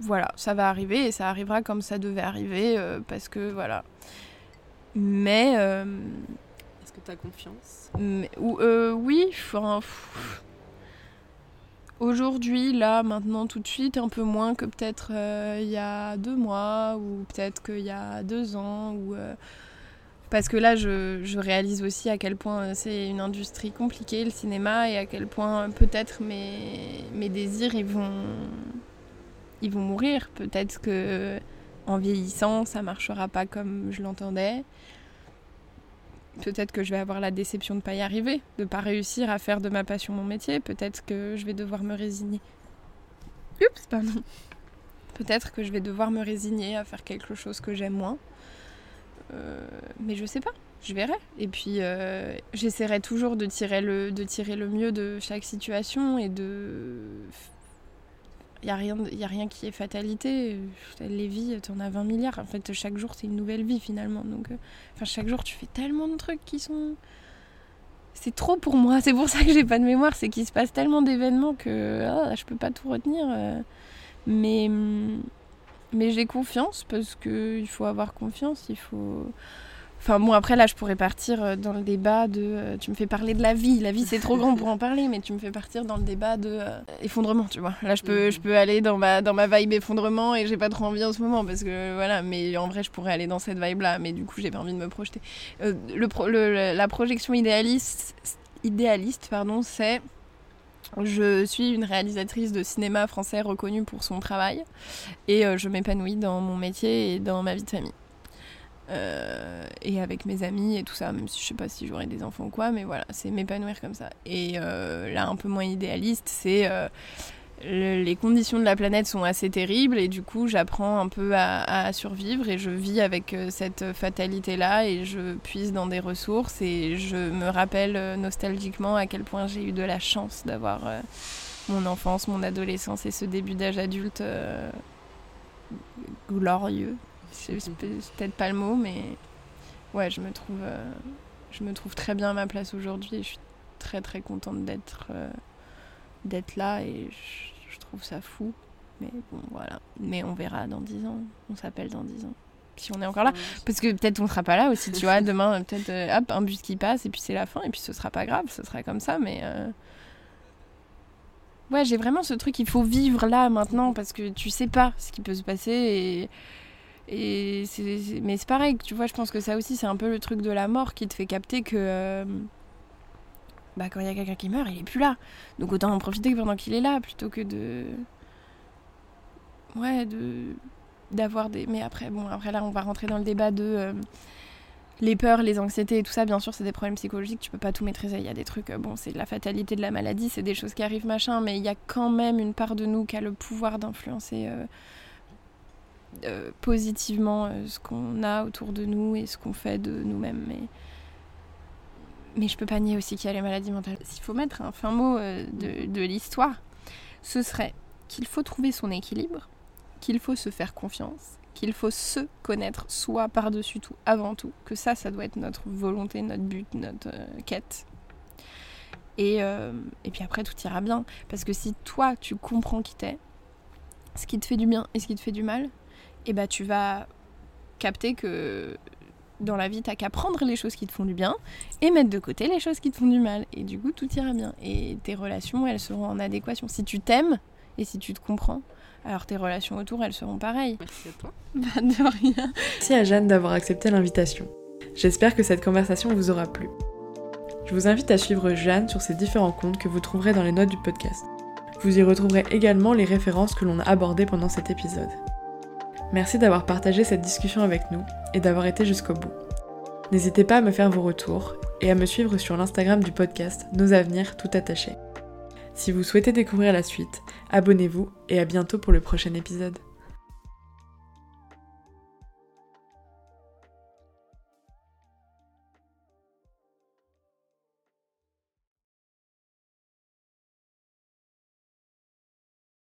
B: voilà, ça va arriver et ça arrivera comme ça devait arriver euh, parce que voilà. Mais euh,
A: est-ce que tu as confiance
B: ou, euh, Oui, aujourd'hui, là, maintenant, tout de suite, un peu moins que peut-être il y a deux mois ou peut-être qu'il y a deux ans ou parce que là, je, réalise aussi à quel point c'est une industrie compliquée, le cinéma, et à quel point peut-être mes, mes désirs, ils vont, ils vont mourir. Peut-être que en vieillissant, ça marchera pas comme je l'entendais. Peut-être que je vais avoir la déception de pas y arriver, de pas réussir à faire de ma passion mon métier. Peut-être que je vais devoir me résigner. Oups, pardon. Peut-être que je vais devoir me résigner à faire quelque chose que j'aime moins. Euh, mais je sais pas, je verrai. Et puis euh, j'essaierai toujours de tirer, le, de tirer le mieux de chaque situation et de. Il n'y a, rien, y a rien qui est fatalité. Les vies, tu en as 20 milliards. En fait, chaque jour, c'est une nouvelle vie finalement. Donc, euh, chaque jour, tu fais tellement de trucs qui sont. C'est trop pour moi. C'est pour ça que j'ai pas de mémoire. C'est qu'il se passe tellement d'événements que ah, je peux pas tout retenir. Mais. Hum, mais j'ai confiance parce qu'il faut avoir confiance, il faut... Enfin bon, après là, je pourrais partir euh, dans le débat de... Euh, tu me fais parler de la vie. La vie, c'est trop grand pour en parler, mais tu me fais partir dans le débat de euh, effondrement, tu vois. Là, je peux, je peux aller dans ma, dans ma vibe effondrement et j'ai pas trop envie en ce moment parce que voilà, mais en vrai, je pourrais aller dans cette vibe-là, mais du coup, j'ai pas envie de me projeter. le, la projection idéaliste, idéaliste pardon, c'est je suis une réalisatrice de cinéma français reconnue pour son travail et je m'épanouis dans mon métier et dans ma vie de famille. Euh, et avec mes amis et tout ça, même si je sais pas si j'aurai des enfants ou quoi, mais voilà, c'est m'épanouir comme ça. Et euh, là, un peu moins idéaliste, c'est les conditions de la planète sont assez terribles et du coup j'apprends un peu à, survivre et je vis avec euh, cette fatalité là et je puise dans des ressources et je me rappelle euh, nostalgiquement à quel point j'ai eu de la chance d'avoir euh, mon enfance, mon adolescence et ce début d'âge adulte glorieux. C'est peut-être pas le mot mais ouais je me trouve je me trouve très bien à ma place aujourd'hui et je suis très très contente d'être d'être là et je, trouve ça fou. Mais bon, voilà. Mais on verra dans 10 ans. On s'appelle dans 10 ans. Si on est encore là. Parce que peut-être on sera pas là aussi, tu [laughs] vois. Demain, peut-être, euh, hop, un bus qui passe et puis c'est la fin. Et puis ce sera pas grave, ce sera comme ça. Mais. Euh, ouais, j'ai vraiment ce truc, il faut vivre là maintenant parce que tu sais pas ce qui peut se passer et. Mais c'est pareil, tu vois, je pense que ça aussi, c'est un peu le truc de la mort qui te fait capter que. Euh, bah, quand il y a quelqu'un qui meurt, il est plus là. Donc autant en profiter pendant qu'il est là, plutôt que de. Ouais, de. d'avoir des. Mais après, bon, après là, on va rentrer dans le débat de. Euh, les peurs, les anxiétés et tout ça, bien sûr, c'est des problèmes psychologiques, tu peux pas tout maîtriser. Il y a des trucs, bon, c'est la fatalité de la maladie, c'est des choses qui arrivent, machin, mais il y a quand même une part de nous qui a le pouvoir d'influencer positivement ce qu'on a autour de nous et ce qu'on fait de nous-mêmes. Mais mais je peux pas nier aussi qu'il y a les maladies mentales. S'il faut mettre un fin mot euh, de, l'histoire, ce serait qu'il faut trouver son équilibre, qu'il faut se faire confiance, qu'il faut se connaître soi par-dessus tout, avant tout, que ça, ça doit être notre volonté, notre but, notre euh, quête. Et, euh, et, puis après, tout ira bien. Parce que si toi, tu comprends qui t'es, ce qui te fait du bien et ce qui te fait du mal, et ben, tu vas capter que dans la vie, t'as qu'à prendre les choses qui te font du bien et mettre de côté les choses qui te font du mal. Et du coup, tout ira bien. Et tes relations, elles seront en adéquation. Si tu t'aimes et si tu te comprends, alors tes relations autour, elles seront pareilles.
A: Merci à toi. [laughs]
B: Bah, de rien.
A: Merci à Jeanne d'avoir accepté l'invitation. J'espère que cette conversation vous aura plu. Je vous invite à suivre Jeanne sur ses différents comptes que vous trouverez dans les notes du podcast. Vous y retrouverez également les références que l'on a abordées pendant cet épisode. Merci d'avoir partagé cette discussion avec nous et d'avoir été jusqu'au bout. N'hésitez pas à me faire vos retours et à me suivre sur l'Instagram du podcast Nos Avenirs tout attachés. Si vous souhaitez découvrir la suite, abonnez-vous et à bientôt pour le prochain épisode.